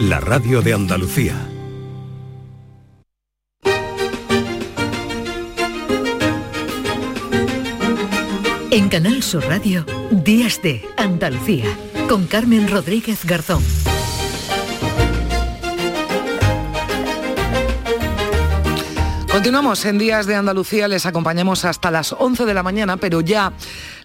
la radio de Andalucía. En Canal Sur Radio, Días de Andalucía, con Carmen Rodríguez Garzón. Continuamos en Días de Andalucía, les acompañamos hasta las 11 de la mañana, pero ya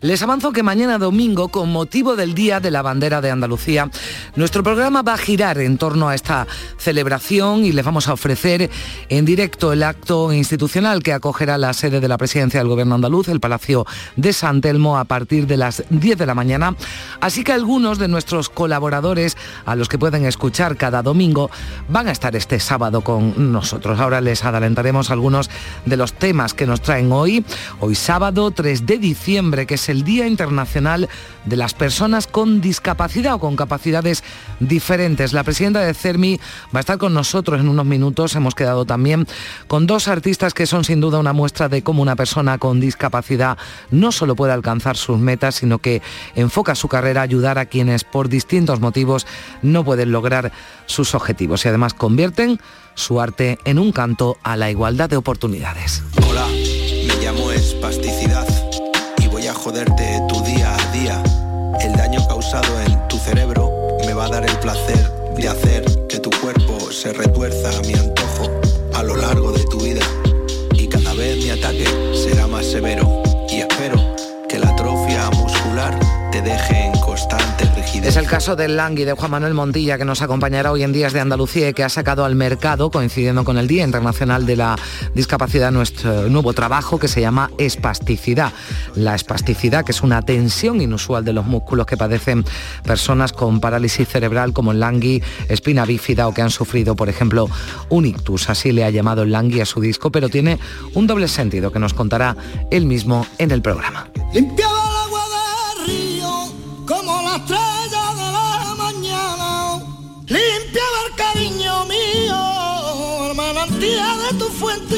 les avanzo que mañana domingo, con motivo del Día de la Bandera de Andalucía, nuestro programa va a girar en torno a esta celebración y les vamos a ofrecer en directo el acto institucional que acogerá la sede de la Presidencia del Gobierno andaluz, el Palacio de San Telmo, a partir de las 10 de la mañana. Así que algunos de nuestros colaboradores, a los que pueden escuchar cada domingo, van a estar este sábado con nosotros. Ahora les adelantaremos algunos de los temas que nos traen hoy. Hoy sábado 3 de diciembre, que es el Día Internacional de las Personas con Discapacidad o con capacidades diferentes. La presidenta de CERMI va a estar con nosotros en unos minutos. Hemos quedado también con dos artistas que son sin duda una muestra de cómo una persona con discapacidad no solo puede alcanzar sus metas, sino que enfoca su carrera a ayudar a quienes por distintos motivos no pueden lograr sus objetivos y además convierten su arte en un canto a la igualdad de oportunidades. Hola, me llamo Espasticidad joderte tu día a día. El daño causado en tu cerebro me va a dar el placer de hacer que tu cuerpo se retuerza a mi antojo a lo largo de tu vida. Y cada vez mi ataque será más severo. Es el caso del Langui de Juan Manuel Montilla que nos acompañará hoy en Días de Andalucía y que ha sacado al mercado, coincidiendo con el Día Internacional de la Discapacidad, nuestro nuevo trabajo que se llama espasticidad. La espasticidad, que es una tensión inusual de los músculos que padecen personas con parálisis cerebral como el Langui, espina bífida o que han sufrido, por ejemplo, un ictus. Así le ha llamado el Langui a su disco, pero tiene un doble sentido que nos contará él mismo en el programa. Tu fuente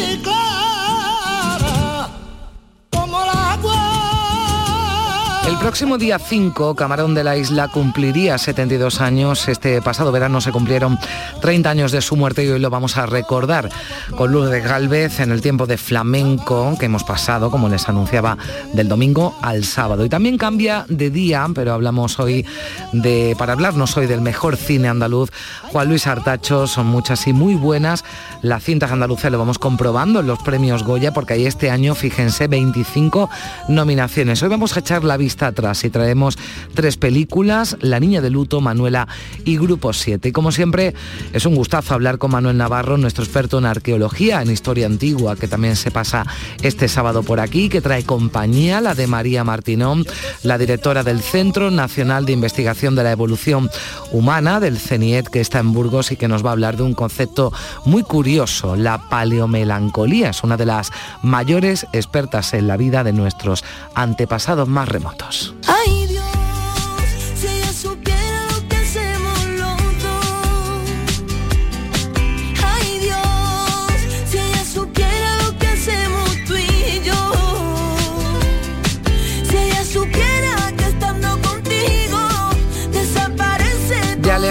próximo día 5, Camarón de la Isla cumpliría 72 años. Este pasado verano se cumplieron 30 años de su muerte y hoy lo vamos a recordar con Lourdes Galvez en el tiempo de flamenco que hemos pasado, como les anunciaba, del domingo al sábado. Y también cambia de día, pero hablamos hoy de, para hablarnos hoy del mejor cine andaluz, Juan Luis Artacho, son muchas y muy buenas. Las cintas andaluces lo vamos comprobando en los premios Goya, porque hay este año, fíjense, 25 nominaciones. Hoy vamos a echar la vista atrás y traemos tres películas, La Niña de Luto, Manuela y Grupo 7. Y como siempre, es un gustazo hablar con Manuel Navarro, nuestro experto en arqueología, en historia antigua, que también se pasa este sábado por aquí, que trae compañía, la de María Martinón, la directora del Centro Nacional de Investigación de la Evolución Humana, del CENIET, que está en Burgos y que nos va a hablar de un concepto muy curioso, la paleomelancolía. Es una de las mayores expertas en la vida de nuestros antepasados más remotos. isso. Ainda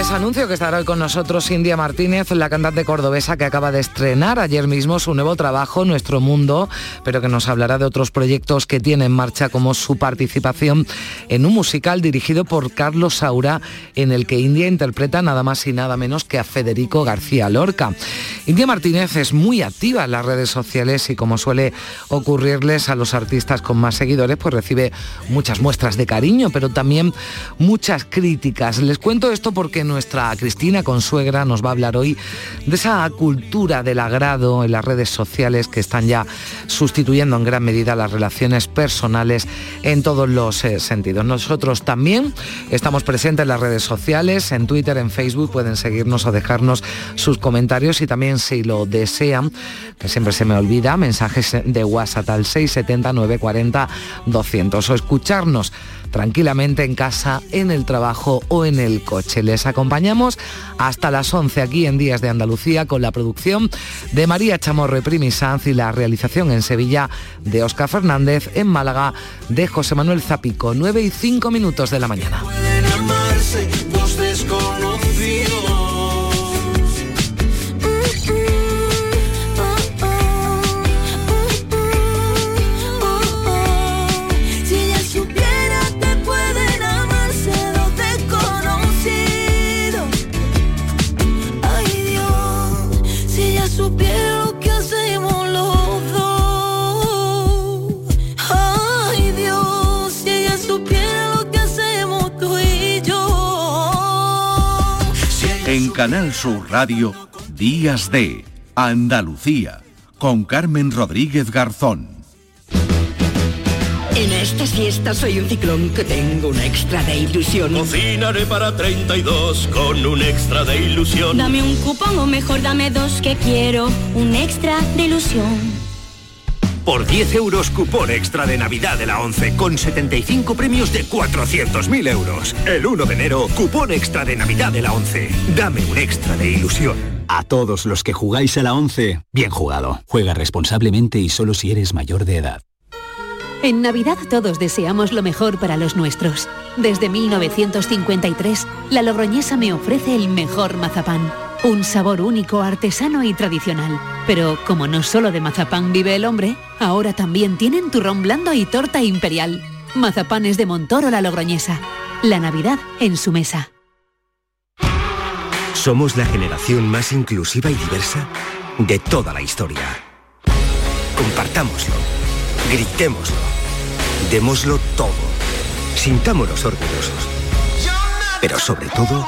les anuncio que estará hoy con nosotros India Martínez, la cantante cordobesa que acaba de estrenar ayer mismo su nuevo trabajo, Nuestro Mundo, pero que nos hablará de otros proyectos que tiene en marcha como su participación en un musical dirigido por Carlos Saura, en el que India interpreta nada más y nada menos que a Federico García Lorca. India Martínez es muy activa en las redes sociales y como suele ocurrirles a los artistas con más seguidores, pues recibe muchas muestras de cariño, pero también muchas críticas. Les cuento esto porque nuestra Cristina Consuegra nos va a hablar hoy de esa cultura del agrado en las redes sociales que están ya sustituyendo en gran medida las relaciones personales en todos los eh, sentidos. Nosotros también estamos presentes en las redes sociales, en Twitter, en Facebook, pueden seguirnos o dejarnos sus comentarios y también si lo desean, que siempre se me olvida, mensajes de WhatsApp al 670 940 200 o escucharnos tranquilamente en casa, en el trabajo o en el coche. Les acompañamos hasta las 11 aquí en Días de Andalucía con la producción de María Chamorro y Primi Sanz y la realización en Sevilla de Óscar Fernández, en Málaga de José Manuel Zapico, 9 y 5 minutos de la mañana. Canal Sur Radio, Días de Andalucía, con Carmen Rodríguez Garzón. En esta siesta soy un ciclón que tengo un extra de ilusión. Cocinaré para 32 con un extra de ilusión. Dame un cupón o mejor dame dos que quiero un extra de ilusión. Por 10 euros cupón extra de Navidad de la 11 con 75 premios de 400.000 euros. El 1 de enero, cupón extra de Navidad de la 11. Dame un extra de ilusión. A todos los que jugáis a la 11, bien jugado. Juega responsablemente y solo si eres mayor de edad. En Navidad todos deseamos lo mejor para los nuestros. Desde 1953, la Logroñesa me ofrece el mejor mazapán. Un sabor único, artesano y tradicional. Pero como no solo de mazapán vive el hombre, ahora también tienen turrón blando y torta imperial. Mazapanes de Montoro la Logroñesa. La Navidad en su mesa. Somos la generación más inclusiva y diversa de toda la historia. Compartámoslo, gritémoslo, démoslo todo, sintámonos orgullosos. Pero sobre todo,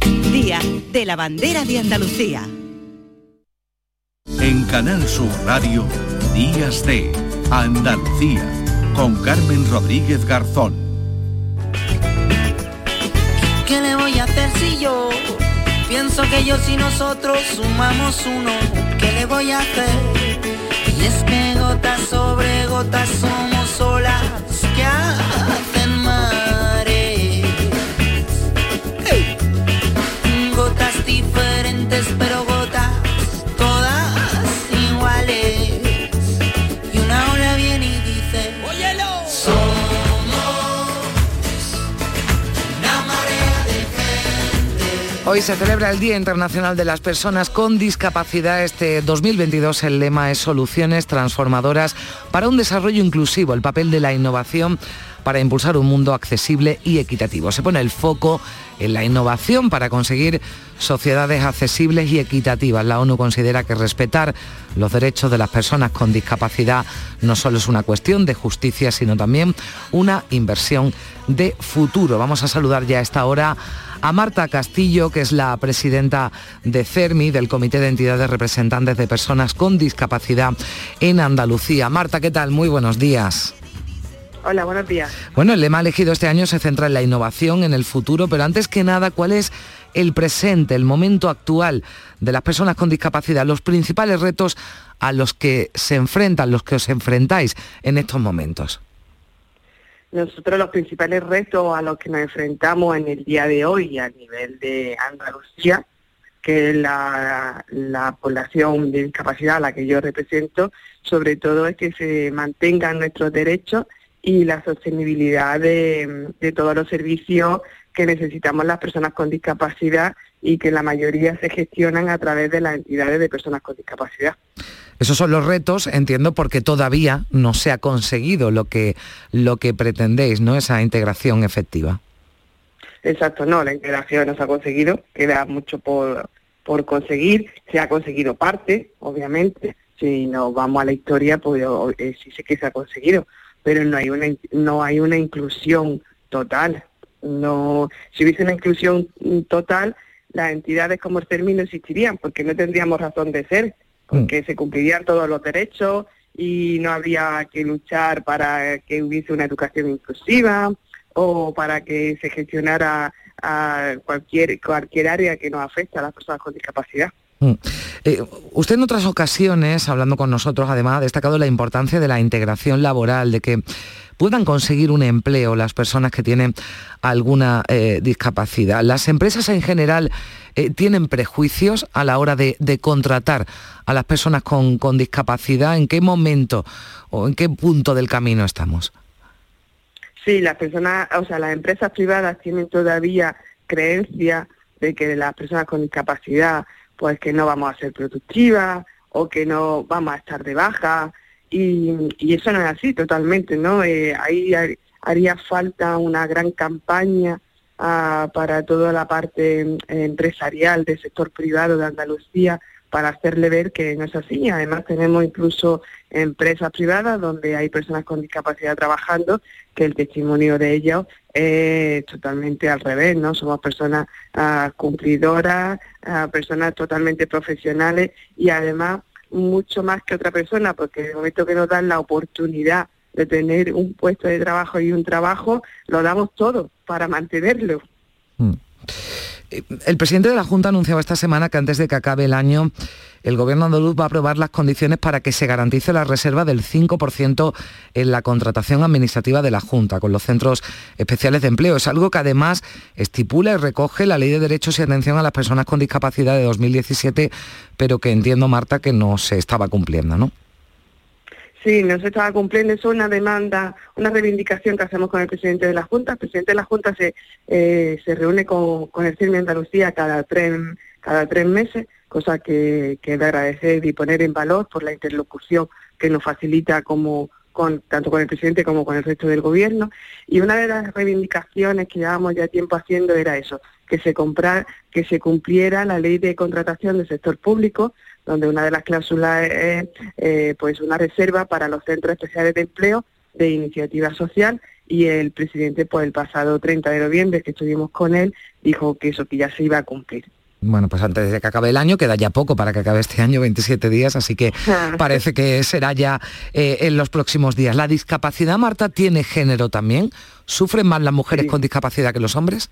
Día de la Bandera de Andalucía. En Canal Sur Radio, Días de Andalucía, con Carmen Rodríguez Garzón. ¿Qué le voy a hacer si yo pienso que yo y nosotros sumamos uno? ¿Qué le voy a hacer? Y es que gotas sobre gotas somos Hoy se celebra el Día Internacional de las Personas con Discapacidad. Este 2022 el lema es Soluciones transformadoras para un desarrollo inclusivo, el papel de la innovación para impulsar un mundo accesible y equitativo. Se pone el foco en la innovación para conseguir sociedades accesibles y equitativas. La ONU considera que respetar los derechos de las personas con discapacidad no solo es una cuestión de justicia, sino también una inversión de futuro. Vamos a saludar ya a esta hora a Marta Castillo, que es la presidenta de CERMI, del Comité de Entidades Representantes de Personas con Discapacidad en Andalucía. Marta, ¿qué tal? Muy buenos días. Hola, buenos días. Bueno, el lema elegido este año se centra en la innovación, en el futuro, pero antes que nada, ¿cuál es el presente, el momento actual de las personas con discapacidad, los principales retos a los que se enfrentan, los que os enfrentáis en estos momentos? Nosotros los principales retos a los que nos enfrentamos en el día de hoy a nivel de Andalucía, que es la, la población de discapacidad a la que yo represento, sobre todo es que se mantengan nuestros derechos y la sostenibilidad de todos los servicios que necesitamos las personas con discapacidad y que la mayoría se gestionan a través de las entidades de personas con discapacidad. Esos son los retos, entiendo, porque todavía no se ha conseguido lo que, lo que pretendéis, ¿no? Esa integración efectiva. Exacto, no, la integración no se ha conseguido, queda mucho por, por conseguir, se ha conseguido parte, obviamente, si nos vamos a la historia, pues eh, sí sé que se ha conseguido, pero no hay una no hay una inclusión total. No, si hubiese una inclusión total, las entidades como el CERMI no existirían, porque no tendríamos razón de ser, porque se cumplirían todos los derechos y no habría que luchar para que hubiese una educación inclusiva o para que se gestionara a cualquier cualquier área que nos afecte a las personas con discapacidad. Mm. Eh, usted en otras ocasiones, hablando con nosotros, además, ha destacado la importancia de la integración laboral, de que puedan conseguir un empleo las personas que tienen alguna eh, discapacidad. ¿Las empresas en general eh, tienen prejuicios a la hora de, contratar a las personas con, con discapacidad? ¿En qué momento o en qué punto del camino estamos? Sí, las personas, o sea, las empresas privadas tienen todavía creencia de que las personas con discapacidad pues que no vamos a ser productivas o que no vamos a estar de baja y, eso no es así totalmente, ¿no? Eh, ahí haría falta una gran campaña ah, para toda la parte eh, empresarial del sector privado de Andalucía para hacerle ver que no es así. Además tenemos incluso empresas privadas donde hay personas con discapacidad trabajando, que el testimonio de ellos es totalmente al revés, ¿no? Somos personas ah, cumplidoras, ah, personas totalmente profesionales y además mucho más que otra persona, porque en el momento que nos dan la oportunidad de tener un puesto de trabajo y un trabajo, lo damos todo para mantenerlo. Mm. El presidente de la Junta anunciaba esta semana que antes de que acabe el año, el gobierno andaluz va a aprobar las condiciones para que se garantice la reserva del 5% en la contratación administrativa de la Junta con los centros especiales de empleo. Es algo que además estipula y recoge la Ley de Derechos y Atención a las Personas con Discapacidad de 2017, pero que entiendo, Marta, que no se estaba cumpliendo, ¿no? Sí, no se estaba cumpliendo. Es una demanda, una reivindicación que hacemos con el presidente de la Junta. El presidente de la Junta se, eh, se reúne con, con el CIRMI Andalucía cada tres, cada tres meses, cosa que, que de agradecer y poner en valor por la interlocución que nos facilita como con, tanto con el presidente como con el resto del gobierno. Y una de las reivindicaciones que llevamos ya tiempo haciendo era eso, que se, comprar, que se cumpliera la ley de contratación del sector público, donde una de las cláusulas es eh, pues una reserva para los centros especiales de empleo de iniciativa social y el presidente pues el pasado 30 de noviembre que estuvimos con él dijo que eso que ya se iba a cumplir. Bueno, pues antes de que acabe el año, queda ya poco para que acabe este año, 27 días, así que parece que será ya eh, en los próximos días. ¿La discapacidad, Marta, tiene género también? ¿Sufren más las mujeres con discapacidad que los hombres?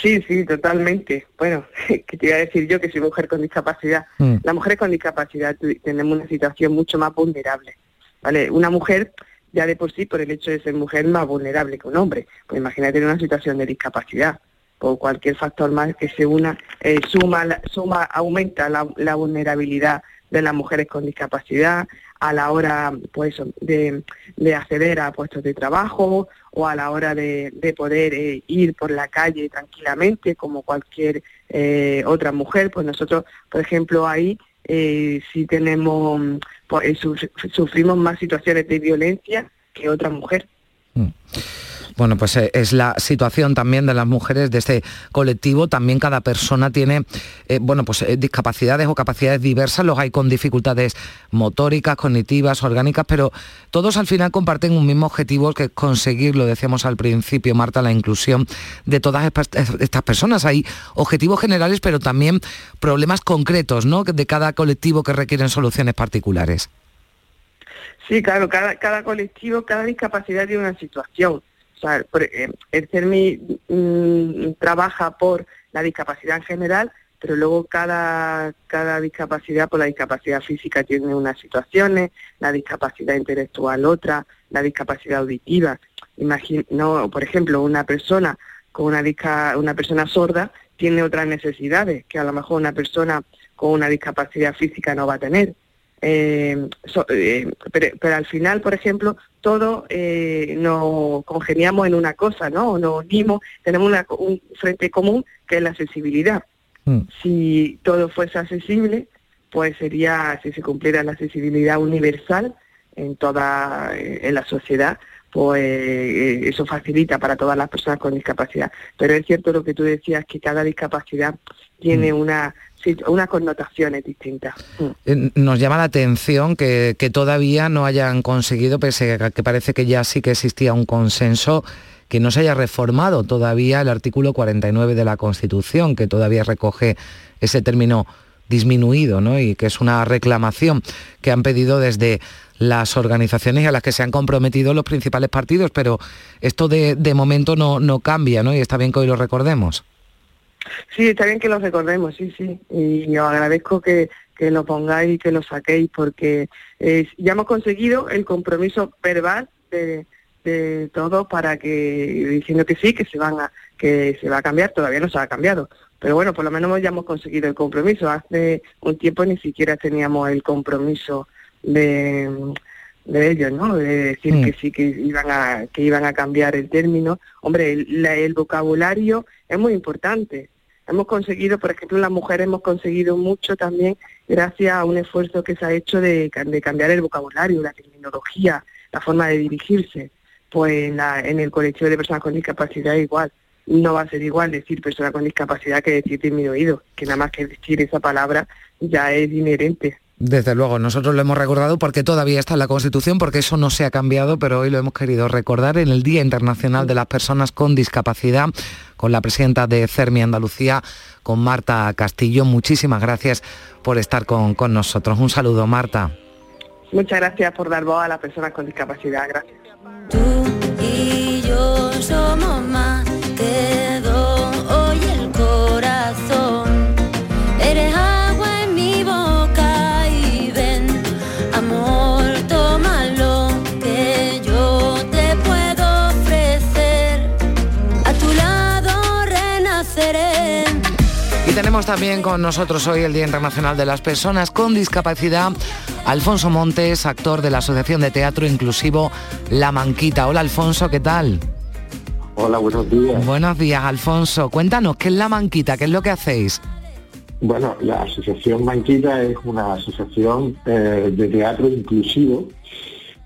Sí, sí, totalmente. Bueno, que te iba a decir yo que soy mujer con discapacidad. Mm. Las mujeres con discapacidad tenemos una situación mucho más vulnerable. ¿Vale? Una mujer ya de por sí, por el hecho de ser mujer, más vulnerable que un hombre. Pues imagínate en una situación de discapacidad. Por cualquier factor más que se una, eh, suma, suma, aumenta la, la vulnerabilidad de las mujeres con discapacidad, a la hora pues de, de acceder a puestos de trabajo o a la hora de, de poder eh, ir por la calle tranquilamente como cualquier eh, otra mujer pues nosotros por ejemplo ahí eh, sí tenemos pues, sufrimos más situaciones de violencia que otra mujer mm. Bueno, pues eh, es la situación también de las mujeres de este colectivo. También cada persona tiene, eh, bueno, pues eh, discapacidades o capacidades diversas. Los hay con dificultades motóricas, cognitivas, orgánicas, pero todos al final comparten un mismo objetivo que es conseguir, lo decíamos al principio, Marta, la inclusión de todas estas personas. Hay objetivos generales, pero también problemas concretos, ¿no? De cada colectivo que requieren soluciones particulares. Sí, claro, cada, cada colectivo, cada discapacidad tiene una situación. O sea, eh, el CERMI mm, trabaja por la discapacidad en general, pero luego cada, cada discapacidad, por la discapacidad física tiene unas situaciones, la discapacidad intelectual otra, la discapacidad auditiva. Imagino, por ejemplo, una persona con una, una persona sorda tiene otras necesidades que a lo mejor una persona con una discapacidad física no va a tener. Eh, eh, pero, al final, por ejemplo, todos eh, nos congeniamos en una cosa, ¿no? Nos unimos, tenemos un frente común que es la accesibilidad. Mm. Si todo fuese accesible, pues sería, si se cumpliera la accesibilidad universal en toda en la sociedad, pues eso facilita para todas las personas con discapacidad. Pero es cierto lo que tú decías, que cada discapacidad tiene mm. una unas connotaciones distintas. Mm. Eh, nos llama la atención que, todavía no hayan conseguido, que parece que ya sí que existía un consenso, que no se haya reformado todavía el artículo 49 de la Constitución, que todavía recoge ese término disminuido, ¿no? Y que es una reclamación que han pedido desde las organizaciones a las que se han comprometido los principales partidos, pero esto de, de momento no, no cambia, ¿no? Y está bien que hoy lo recordemos. Sí, está bien que lo recordemos, sí, sí. Y os agradezco que, que lo pongáis y que lo saquéis porque eh, ya hemos conseguido el compromiso verbal de, de todos para que diciendo que sí, que se van a que se va a cambiar, todavía no se ha cambiado. Pero bueno, por lo menos ya hemos conseguido el compromiso. Hace un tiempo ni siquiera teníamos el compromiso de, de ellos, ¿no? De decir Mm. que sí que iban a que iban a cambiar el término. Hombre, el, la- el vocabulario es muy importante. Hemos conseguido, por ejemplo, las mujeres hemos conseguido mucho también gracias a un esfuerzo que se ha hecho de, ca- de cambiar el vocabulario, la terminología, la forma de dirigirse. Pues en, la- en el colectivo de personas con discapacidad igual. No va a ser igual decir persona con discapacidad que decir disminuido, que nada más que decir esa palabra ya es inherente. Desde luego, nosotros lo hemos recordado porque todavía está en la Constitución, porque eso no se ha cambiado, pero hoy lo hemos querido recordar en el Día Internacional de las Personas con Discapacidad, con la presidenta de CERMI Andalucía, con Marta Castillo. Muchísimas gracias por estar con, con nosotros. Un saludo, Marta. Muchas gracias por dar voz a las personas con discapacidad. Gracias. y yo somos más tenemos también con nosotros hoy el Día Internacional de las Personas con Discapacidad, Alfonso Montes, actor de la Asociación de Teatro Inclusivo La Manquita. Hola Alfonso, ¿qué tal? Hola, buenos días. Buenos días, Alfonso. Cuéntanos, ¿qué es La Manquita? ¿Qué es lo que hacéis? Bueno, la Asociación Manquita es una asociación eh, de teatro inclusivo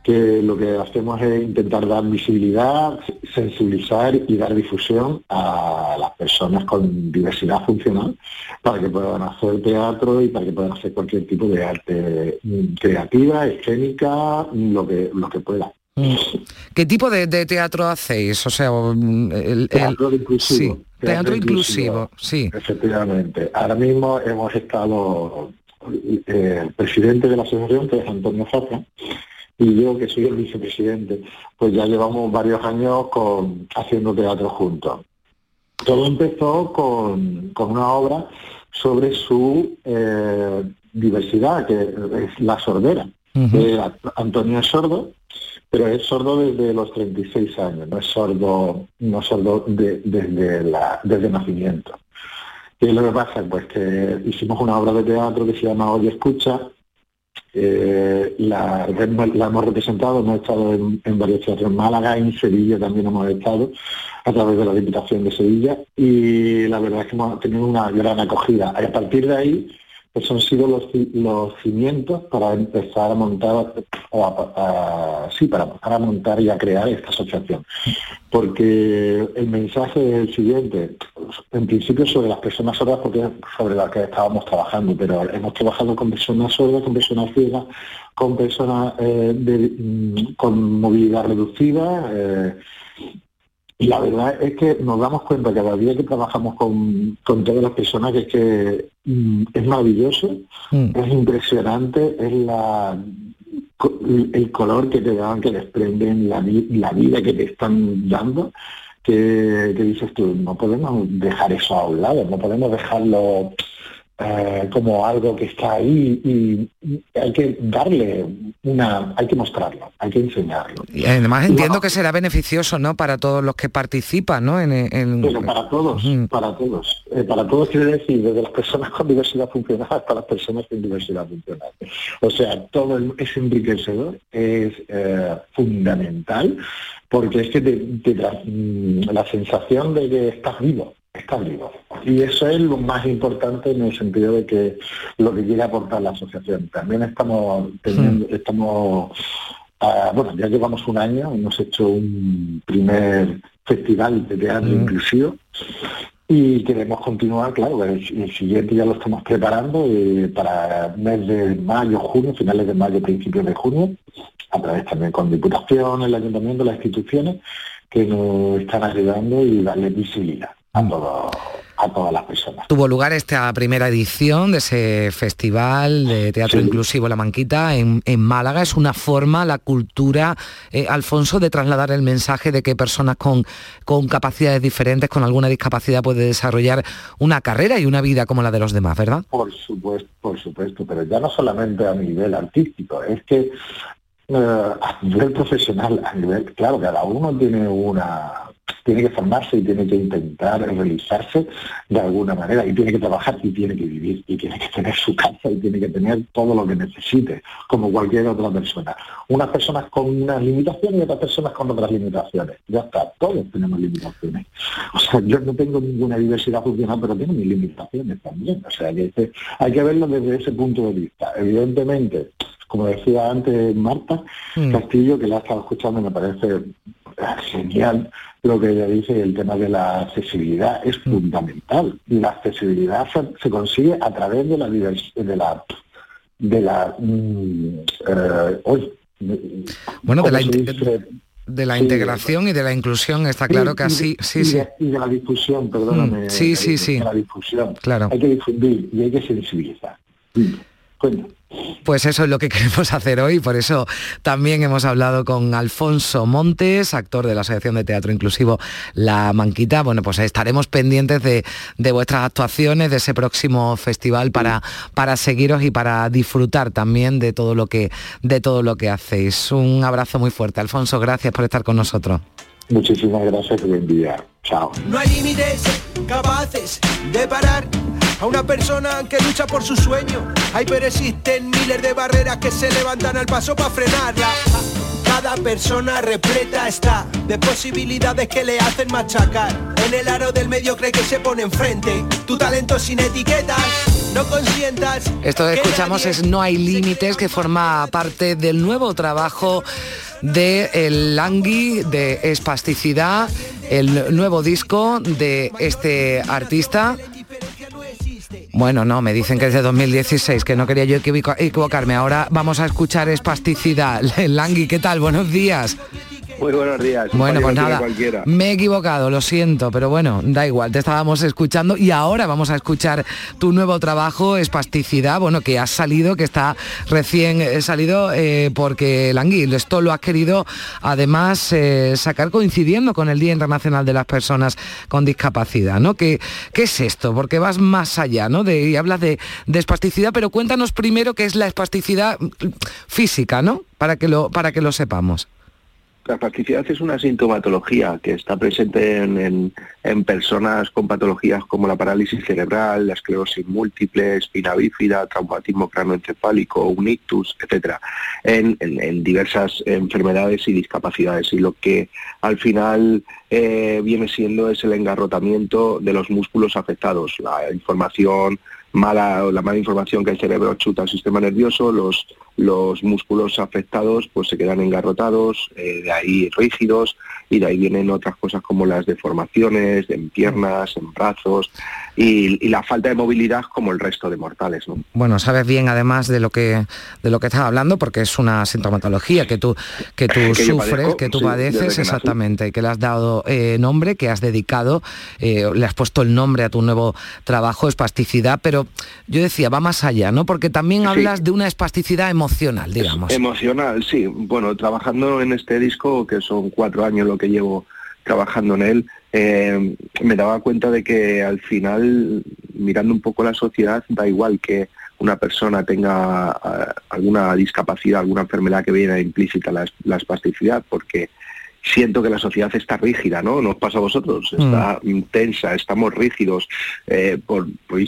que lo que hacemos es intentar dar visibilidad, sensibilizar y dar difusión a las personas con diversidad funcional para que puedan hacer teatro y para que puedan hacer cualquier tipo de arte mm, creativa, escénica, lo que, lo que pueda. Mm. ¿Qué tipo de, de teatro hacéis? O sea, mm, el- Teatro inclusivo. Sí, teatro inclusivo, sí. Efectivamente. Ahora mismo hemos estado, eh, el presidente de la asociación, que es Antonio Zafra, y yo, que soy el vicepresidente, pues ya llevamos varios años con, haciendo teatro juntos. Todo empezó con, con una obra sobre su eh, diversidad, que es la sordera. Antonio es sordo, pero es sordo desde los 36 años, no es sordo, no es sordo de- desde, la, desde nacimiento. Y lo que pasa pues que hicimos una obra de teatro que se llama Hoy Escucha, eh, la, la hemos representado, hemos estado en, varios teatros en Málaga, en Sevilla también hemos estado, a través de la Diputación de Sevilla, y la verdad es que hemos tenido una gran acogida. Y a partir de ahí, pues han sido los, los cimientos para empezar a montar, o a- sí, para empezar a montar y a crear esta asociación. Porque el mensaje es el siguiente, en principio sobre las personas sordas, porque sobre las que estábamos trabajando, pero hemos trabajado con personas sordas, con personas ciegas, con personas eh, mm, con movilidad reducida, eh, y la verdad es que nos damos cuenta cada día que trabajamos con, con todas las personas que es que mm, es maravilloso, es impresionante, es la el color que te dan, que desprenden, la, la vida que te están dando, que, que dices tú, no podemos dejar eso a un lado, no podemos dejarlo eh, como algo que está ahí y, hay que darle una, hay que mostrarlo, hay que enseñarlo. Y además entiendo que será beneficioso, ¿no? Para todos los que participan, ¿no? En, en- Pero para todos, para todos. Eh, para todos quiere decir, desde las personas con diversidad funcional hasta las personas sin diversidad funcional. O sea, todo el- es enriquecedor, es eh, fundamental, porque es que te, te da mm, la sensación de que estás vivo, estás vivo. Y eso es lo más importante en el sentido de que lo que quiere aportar la asociación. También estamos teniendo, estamos Ah, bueno, ya llevamos un año, hemos hecho un primer festival de teatro inclusivo y queremos continuar, claro, el, el siguiente ya lo estamos preparando eh, para mes de mayo, junio, finales de mayo, principios de junio, a través también con Diputación, el Ayuntamiento, las instituciones que nos están ayudando y darle visibilidad a todo, a todas las personas. Tuvo lugar esta primera edición de ese festival de teatro inclusivo La Manquita en, en Málaga. Es una forma, la cultura, eh, Alfonso, de trasladar el mensaje de que personas con, con capacidades diferentes, con alguna discapacidad, puede desarrollar una carrera y una vida como la de los demás, ¿verdad? Por supuesto, por supuesto, pero ya no solamente a nivel artístico, es que eh, a nivel profesional, a nivel, claro, cada uno tiene una tiene que formarse y tiene que intentar realizarse de alguna manera y tiene que trabajar y tiene que vivir y tiene que tener su casa y tiene que tener todo lo que necesite, como cualquier otra persona. Unas personas con unas limitaciones y otras personas con otras limitaciones. Ya está, todos tenemos limitaciones. O sea, yo no tengo ninguna diversidad funcional, pero tengo mis limitaciones también. O sea, que hay que verlo desde ese punto de vista. Evidentemente, como decía antes Marta Castillo, que la ha estado escuchando, me parece genial lo que ella dice, el tema de la accesibilidad es fundamental. La accesibilidad se, consigue a través de la de la de la mm, eh, hoy, Bueno, de la, de la Sí, integración y de la inclusión está claro que y así, sí, y sí. de, y de la difusión, perdóname. Mm, sí, sí, de- sí. de la difusión. Claro. Hay que difundir y hay que sensibilizar. Mm. Cuenta. Pues eso es lo que queremos hacer hoy, por eso también hemos hablado con Alfonso Montes, actor de la Asociación de Teatro Inclusivo La Manquita. Bueno, pues estaremos pendientes de, de vuestras actuaciones, de ese próximo festival para, para seguiros y para disfrutar también de todo lo que de todo lo que hacéis. Un abrazo muy fuerte, Alfonso, gracias por estar con nosotros. Muchísimas gracias y buen día. Chao. No hay límites capaces de parar a una persona que lucha por su sueño. Hay pero existen miles de barreras que se levantan al paso para frenarla. Cada persona repleta está de posibilidades que le hacen machacar. En el aro del medio cree que se pone enfrente. Tu talento sin etiquetas, no consientas. Esto que escuchamos es No hay límites, que forma parte del nuevo trabajo de El Langui, de Espasticidad, el nuevo disco de este artista. Bueno, no, me dicen que es de 2016, que no quería yo equivocarme. Ahora vamos a escuchar Espasticidad. Langui, ¿qué tal? Buenos días. Muy buenos días. Bueno, pues nada, Cualquiera. me he equivocado, lo siento, pero bueno, da igual, te estábamos escuchando y ahora vamos a escuchar tu nuevo trabajo, Espasticidad, bueno, que has salido, que está recién eh, salido eh, porque Langui, esto lo has querido además eh, sacar coincidiendo con el Día Internacional de las Personas con Discapacidad, ¿no? ¿Qué, qué es esto? Porque vas más allá, ¿no? De, y hablas de, de espasticidad, pero cuéntanos primero qué es la espasticidad física, ¿no? Para que lo, para que lo sepamos. La espasticidad es una sintomatología que está presente en, en- personas con patologías como la parálisis cerebral, la esclerosis múltiple, espina bífida, traumatismo cranoencefálico, un ictus, en, en- en diversas enfermedades y discapacidades. Y lo que al final eh, viene siendo es el engarrotamiento de los músculos afectados, la información mala la mala información que el cerebro chuta al sistema nervioso, los, los músculos afectados pues se quedan engarrotados, eh, de ahí rígidos y de ahí vienen otras cosas como las deformaciones en piernas, en brazos y, y la falta de movilidad como el resto de mortales. ¿no? Bueno, sabes bien además de lo que de lo que estás hablando porque es una sintomatología que tú que tú Que sufres, padezco, que tú sí, padeces que exactamente, que le has dado eh, nombre, que has dedicado, eh, le has puesto el nombre a tu nuevo trabajo, espasticidad, pero yo decía, va más allá, ¿no? Porque también hablas de una espasticidad emocional, digamos. Emocional, sí. Bueno, trabajando en este disco, que son cuatro años lo que llevo trabajando en él, eh, me daba cuenta de que al final, mirando un poco la sociedad, da igual que una persona tenga ah, alguna discapacidad, alguna enfermedad que viene implícita la espasticidad, porque siento que la sociedad está rígida, ¿no? Nos pasa a vosotros, está tensa, estamos rígidos eh, por,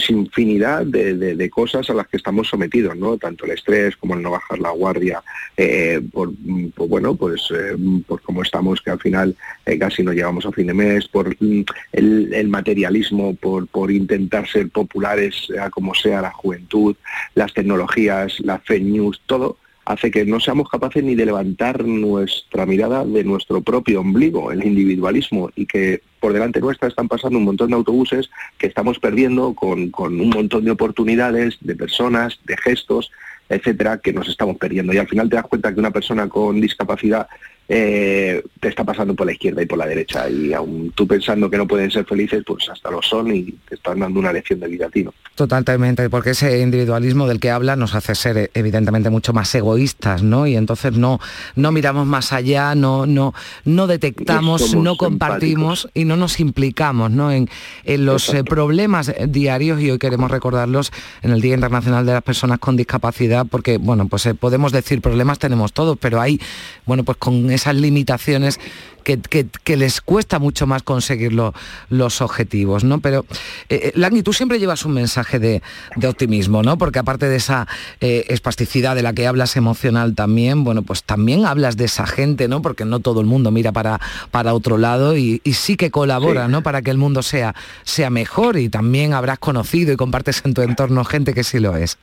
infinidad de, de- de cosas a las que estamos sometidos, ¿no? Tanto el estrés como el no bajar la guardia, eh, por, mm, por, bueno, pues eh, por cómo estamos, que al final eh, casi no llegamos a fin de mes, por mm, el, el materialismo, por, por intentar ser populares, sea como sea la juventud, las tecnologías, las fake news, todo hace que no seamos capaces ni de levantar nuestra mirada de nuestro propio ombligo, el individualismo, y que por delante nuestra están pasando un montón de autobuses que estamos perdiendo con, con un montón de oportunidades, de personas, de gestos, etcétera, que nos estamos perdiendo. Y al final te das cuenta que una persona con discapacidad eh, te está pasando por la izquierda y por la derecha. Y aún tú pensando que no pueden ser felices, pues hasta lo son y te están dando una lección de vida a ti, ¿no? Totalmente, porque ese individualismo del que habla nos hace ser eh, evidentemente mucho más egoístas, ¿no? Y entonces no, no miramos más allá, no, no, no detectamos, no compartimos y no nos implicamos ¿no? en, en los eh, problemas diarios y hoy queremos recordarlos en el Día Internacional de las Personas con Discapacidad, porque bueno, pues eh, podemos decir problemas tenemos todos, pero hay, bueno, pues con esas limitaciones que, que- que les cuesta mucho más conseguir lo- los objetivos, ¿no? Pero, eh, eh, Langui, tú siempre llevas un mensaje de, de optimismo, ¿no? Porque aparte de esa eh, espasticidad de la que hablas emocional también, bueno, pues también hablas de esa gente, ¿no? Porque no todo el mundo mira para, para otro lado y, y sí que colabora, Sí. ¿no? Para que el mundo sea, sea mejor y también habrás conocido y compartes en tu entorno gente que sí lo es.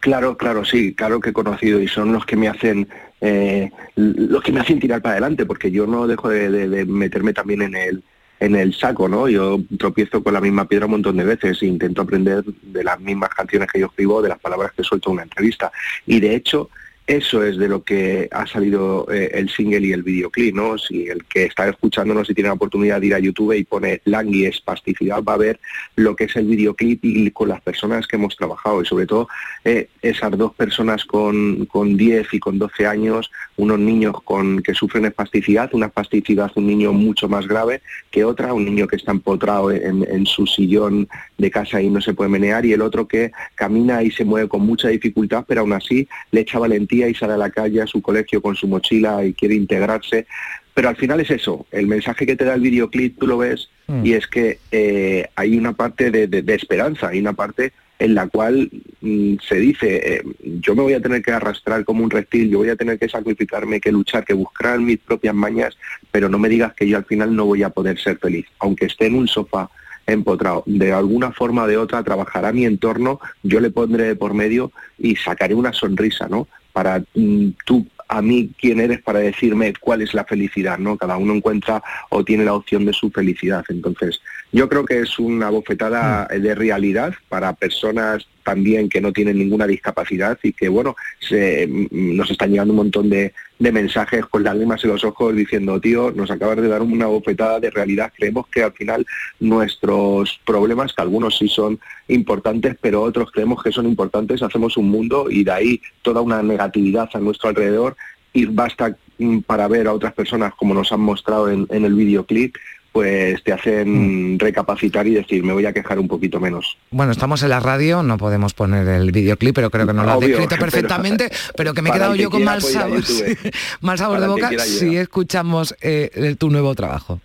Claro, claro, sí, claro que he conocido y son los que me hacen eh, los que me hacen tirar para adelante, porque yo no dejo de, meterme también en el en el saco, ¿no? Yo tropiezo con la misma piedra un montón de veces e intento aprender de las mismas canciones que yo escribo, de las palabras que suelto en una entrevista. Y de hecho, eso es de lo que ha salido eh, el single y el videoclip, ¿no? Si el que está escuchándonos y tiene la oportunidad de ir a YouTube y pone Langui espasticidad, va a ver lo que es el videoclip y con las personas que hemos trabajado y sobre todo eh, esas dos personas con, con 10 y con 12 años, unos niños con que sufren espasticidad, una espasticidad un niño mucho más grave que otra, un niño que está empotrado en, en su sillón de casa y no se puede menear y el otro que camina y se mueve con mucha dificultad, pero aún así le echa valentía y sale a la calle a su colegio con su mochila y quiere integrarse. Pero al final es eso, el mensaje que te da el videoclip tú lo ves y es que eh, hay una parte de, de- de esperanza, hay una parte en la cual mm, se dice, eh, yo me voy a tener que arrastrar como un reptil, yo voy a tener que sacrificarme, que luchar, que buscar mis propias mañas, pero no me digas que yo al final no voy a poder ser feliz, aunque esté en un sofá empotrado. De alguna forma o de otra trabajará mi entorno, yo le pondré por medio y sacaré una sonrisa, ¿no? Para mm, tú a mí quién eres para decirme cuál es la felicidad, ¿no? Cada uno encuentra o tiene la opción de su felicidad. Entonces, yo creo que es una bofetada eh, de realidad para personas también que no tienen ninguna discapacidad y que, bueno, se- mm, nos están llegando un montón de, de mensajes con lágrimas en los ojos diciendo, tío, nos acabas de dar una bofetada de realidad. Creemos que al final nuestros problemas, que algunos sí son importantes, pero otros creemos que son importantes, hacemos un mundo y de ahí toda una negatividad a nuestro alrededor y basta mm, para ver a otras personas como nos han mostrado en, en el videoclip, pues te hacen recapacitar y decir, me voy a quejar un poquito menos. Bueno, estamos en la radio, no podemos poner el videoclip, pero creo que nos lo has Obvio, descrito perfectamente, pero, que me he quedado yo con mal sabor, sí, mal sabor Para de boca si escuchamos eh, tu nuevo trabajo.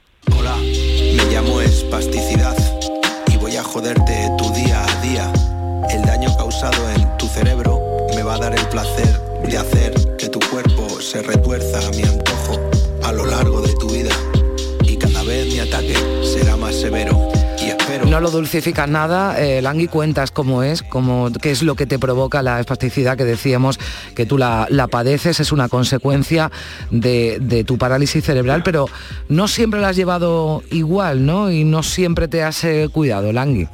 Me llamo espasticidad y voy a joderte tu día a día. El daño causado en tu cerebro me va a dar el placer de hacer que tu cuerpo se retuerza a mi antojo a lo largo de ataque será más severo. No lo dulcificas nada, eh, Langui, cuentas cómo es, cómo, qué es lo que te provoca la espasticidad que decíamos que tú la, padeces, es una consecuencia de, de tu parálisis cerebral, pero no siempre la has llevado igual, ¿no? Y no siempre te has eh, cuidado, Langui.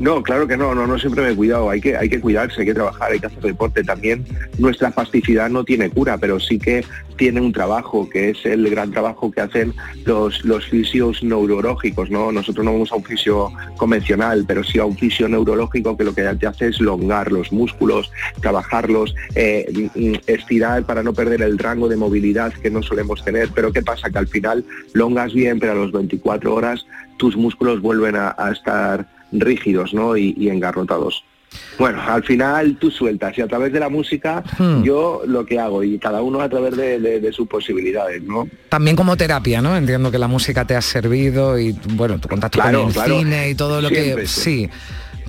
No, claro que no, no, no siempre me he cuidado, hay que, hay que cuidarse, hay que trabajar, hay que hacer deporte también. Nuestra espasticidad no tiene cura, pero sí que tiene un trabajo, que es el gran trabajo que hacen los, los fisios neurológicos, ¿no? Nosotros no vamos a un fisio convencional, pero sí a un fisio neurológico que lo que te hace es longar los músculos, trabajarlos, eh, estirar para no perder el rango de movilidad que no solemos tener. Pero ¿qué pasa? Que al final longas bien, pero a los 24 horas tus músculos vuelven a estar rígidos ¿no? y, y engarrotados. Bueno, al final tú sueltas y a través de la música Hmm. yo lo que hago y cada uno a través de, de- de sus posibilidades, ¿no? También como terapia, ¿no? Entiendo que la música te ha servido y, bueno, tu contacto Claro, con el claro. cine y todo lo Siempre, que... Sí.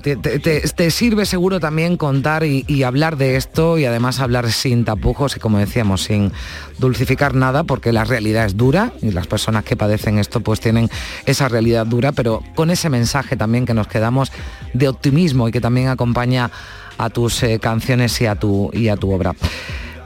Te, te- te- te sirve seguro también contar y, y hablar de esto y además hablar sin tapujos y como decíamos, sin dulcificar nada porque la realidad es dura y las personas que padecen esto pues tienen esa realidad dura, pero con ese mensaje también que nos quedamos de optimismo y que también acompaña a tus eh, canciones y a tu, y a tu obra.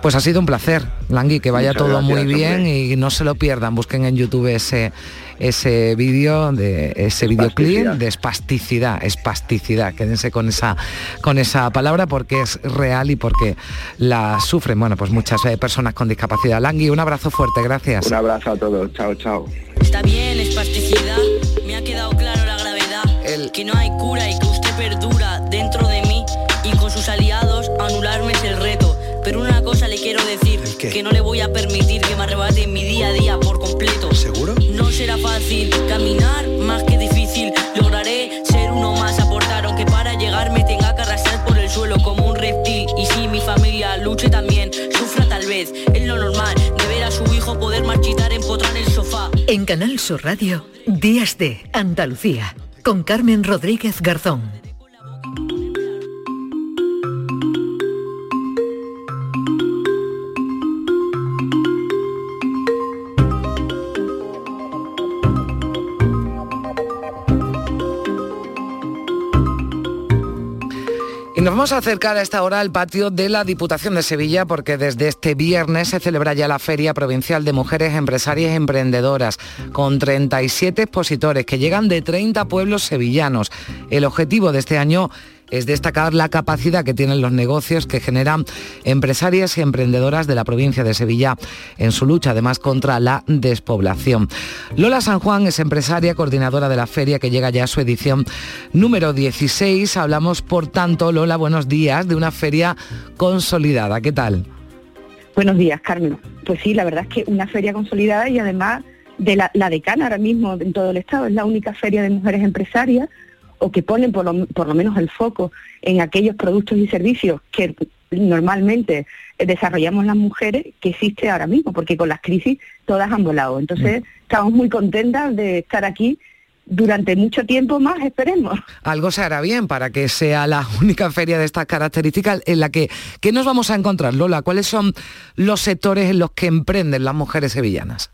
Pues ha sido un placer, Langui, que vaya Muchas todo muy bien y no se lo pierdan, busquen en YouTube ese, ese vídeo, de ese videoclip de espasticidad, espasticidad. Quédense con esa, con esa palabra porque es real y porque la sufren, bueno, pues muchas eh, personas con discapacidad. Langui, un abrazo fuerte, gracias. Un abrazo a todos, chao, chao. Está bien, espasticidad, me ha quedado claro la gravedad. Que no hay cura y que usted perdura dentro de mí y con sus aliados anularme es el reto. Pero una cosa le quiero decir, que no le voy a permitir que me arrebate mi día a día por completo. ¿Seguro? No será fácil caminar, más que difícil. Lograré ser uno más, aportar, aunque para llegar me tenga que arrastrar por el suelo como un reptil. Y si mi familia luche también, sufra tal vez, es lo normal de ver a su hijo poder marchitar empotrar en el sofá. En Canal Sur Radio, Días de Andalucía, con Carmen Rodríguez Garzón. Nos vamos a acercar a esta hora al patio de la Diputación de Sevilla porque desde este viernes se celebra ya la Feria Provincial de Mujeres Empresarias Emprendedoras con 37 expositores que llegan de 30 pueblos sevillanos. El objetivo de este año destacar la capacidad que tienen los negocios que generan empresarias y emprendedoras de la provincia de Sevilla en su lucha además contra la despoblación. Lola San Juan es empresaria, coordinadora de la feria que llega ya a su edición número 16. Hablamos, por tanto, Lola, buenos días, de una feria consolidada. ¿Qué tal? Buenos días, Carmen. Pues sí, la verdad es que una feria consolidada y además de la, la decana ahora mismo en todo el Estado, es la única feria de mujeres empresarias o que ponen por lo, por lo menos el foco en aquellos productos y servicios que normalmente eh, desarrollamos las mujeres que existe ahora mismo, porque con las crisis todas han volado. Entonces, estamos muy contentas de estar aquí durante mucho tiempo más, esperemos. Algo se hará bien para que sea la única feria de estas características en la que, ¿qué nos vamos a encontrar, Lola? ¿Cuáles son los sectores en los que emprenden las mujeres sevillanas?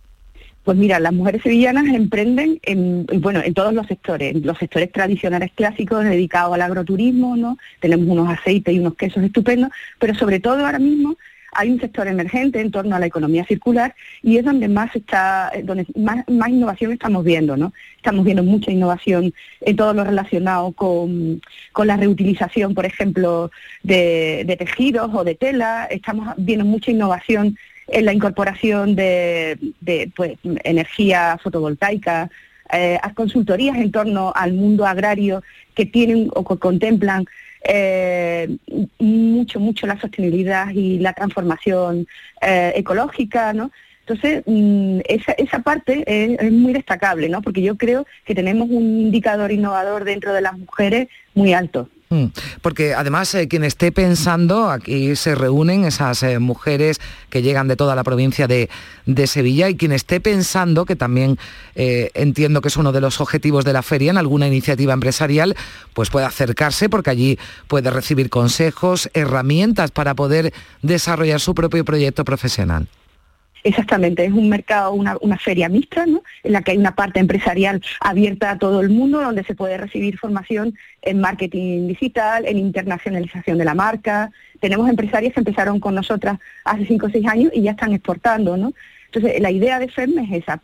Pues mira, las mujeres sevillanas emprenden en, bueno, en todos los sectores, en los sectores tradicionales clásicos dedicados al agroturismo, ¿no? Tenemos unos aceites y unos quesos estupendos, pero sobre todo ahora mismo hay un sector emergente en torno a la economía circular y es donde más está, donde más, más innovación estamos viendo, ¿no? Estamos viendo mucha innovación en todo lo relacionado con, con la reutilización, por ejemplo, de, de tejidos o de tela, estamos viendo mucha innovación en la incorporación de, pues, energía fotovoltaica, eh, a consultorías en torno al mundo agrario que tienen o que contemplan eh, mucho, mucho la sostenibilidad y la transformación eh, ecológica, ¿no? Entonces, mm, esa, esa parte es, es muy destacable, ¿no? Porque yo creo que tenemos un indicador innovador dentro de las mujeres muy alto. Mm, Porque además eh, quien esté pensando, aquí se reúnen esas eh, mujeres que llegan de toda la provincia de, Sevilla y quien esté pensando, que también eh, entiendo que es uno de los objetivos de la feria, en alguna iniciativa empresarial, pues puede acercarse porque allí puede recibir consejos, herramientas para poder desarrollar su propio proyecto profesional. Exactamente, es un mercado, una, una feria mixta, ¿no? en la que hay una parte empresarial abierta a todo el mundo, donde se puede recibir formación en marketing digital, en internacionalización de la marca. Tenemos empresarias que empezaron con nosotras hace cinco o seis años y ya están exportando, ¿no? Entonces, la idea de FERME es esa,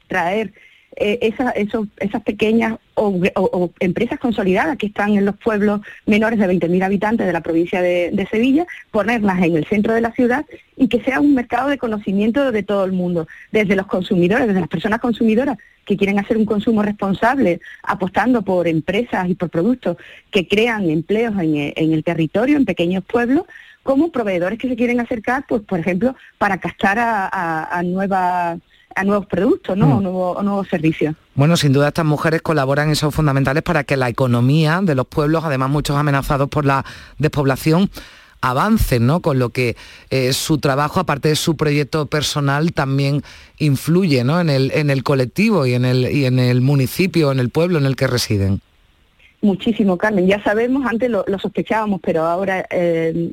eh, esa- esos- esas pequeñas o, empresas consolidadas que están en los pueblos menores de 20.000 habitantes de la provincia de, Sevilla, ponerlas en el centro de la ciudad y que sea un mercado de conocimiento de todo el mundo, desde los consumidores, desde las personas consumidoras que quieren hacer un consumo responsable, apostando por empresas y por productos que crean empleos en, e- en el territorio, en pequeños pueblos, como proveedores que se quieren acercar, pues por ejemplo, para captar a nuevas a nuevos productos, ¿no? Mm. O, nuevos, servicios. Bueno, sin duda estas mujeres colaboran y son fundamentales para que la economía de los pueblos, además muchos amenazados por la despoblación, avancen, ¿no? Con lo que eh, su trabajo, aparte de su proyecto personal, también influye, ¿no? En el, en el colectivo y en el, y en el municipio, en el pueblo en el que residen. Muchísimo, Carmen. Ya sabemos, antes lo, sospechábamos, pero ahora eh,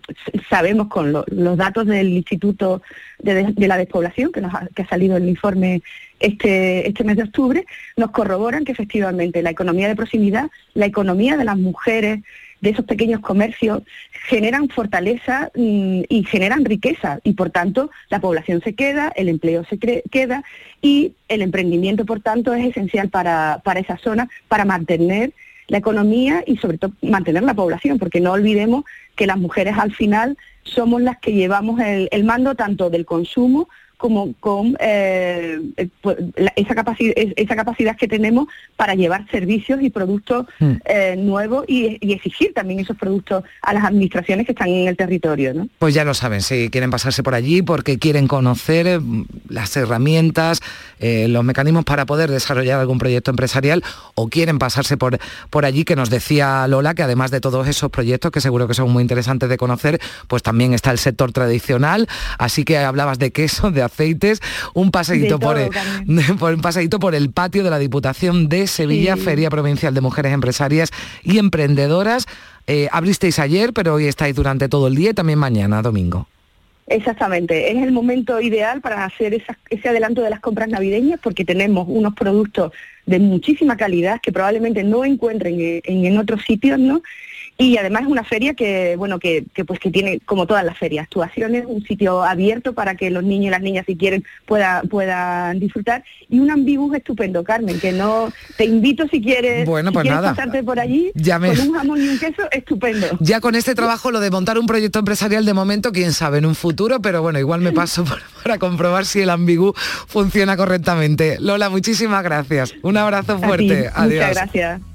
sabemos con lo- los datos del Instituto de, de la Despoblación, que, nos ha, que ha salido el informe este, este mes de octubre, nos corroboran que efectivamente la economía de proximidad, la economía de las mujeres, de esos pequeños comercios generan fortaleza mm, y generan riqueza y por tanto la población se queda, el empleo se queda y el emprendimiento por tanto es esencial para, para esa zona para mantener la economía y sobre todo mantener la población, porque no olvidemos que las mujeres al final somos las que llevamos el mando tanto del consumo como con eh, eh, pues, esa, capacidad, esa capacidad que tenemos para llevar servicios y productos mm. eh, nuevos y, exigir también esos productos a las administraciones que están en el territorio. ¿no? Pues ya lo saben, si quieren pasarse por allí porque quieren conocer las herramientas, los mecanismos para poder desarrollar algún proyecto empresarial o quieren pasarse por, por allí, que nos decía Lola que además de todos esos proyectos que seguro que son muy interesantes de conocer, pues también está el sector tradicional, así que hablabas de queso, de aceites, un paseíto por, el, por, un paseíto por el patio de la Diputación de Sevilla, Feria Provincial de Mujeres Empresarias y Emprendedoras. Eh, abristeis ayer, pero hoy estáis durante todo el día y también mañana, domingo. Exactamente, es el momento ideal para hacer ese adelanto de las compras navideñas porque tenemos unos productos de muchísima calidad que probablemente no encuentren en, en otros sitios, ¿no? Y además es una feria que bueno que, pues que tiene como todas las ferias actuaciones un sitio abierto para que los niños y las niñas si quieren pueda, puedan disfrutar. Y un ambibus estupendo Carmen que no te invito si quieres bueno pues quieres nada. pasarte por allí con un jamón y un queso estupendo. Ya con este trabajo lo de montar un proyecto empresarial de momento quién sabe en un futuro pero bueno igual me paso para comprobar si el ambigu funciona correctamente. Lola muchísimas gracias. Un abrazo fuerte. adiós. muchas gracias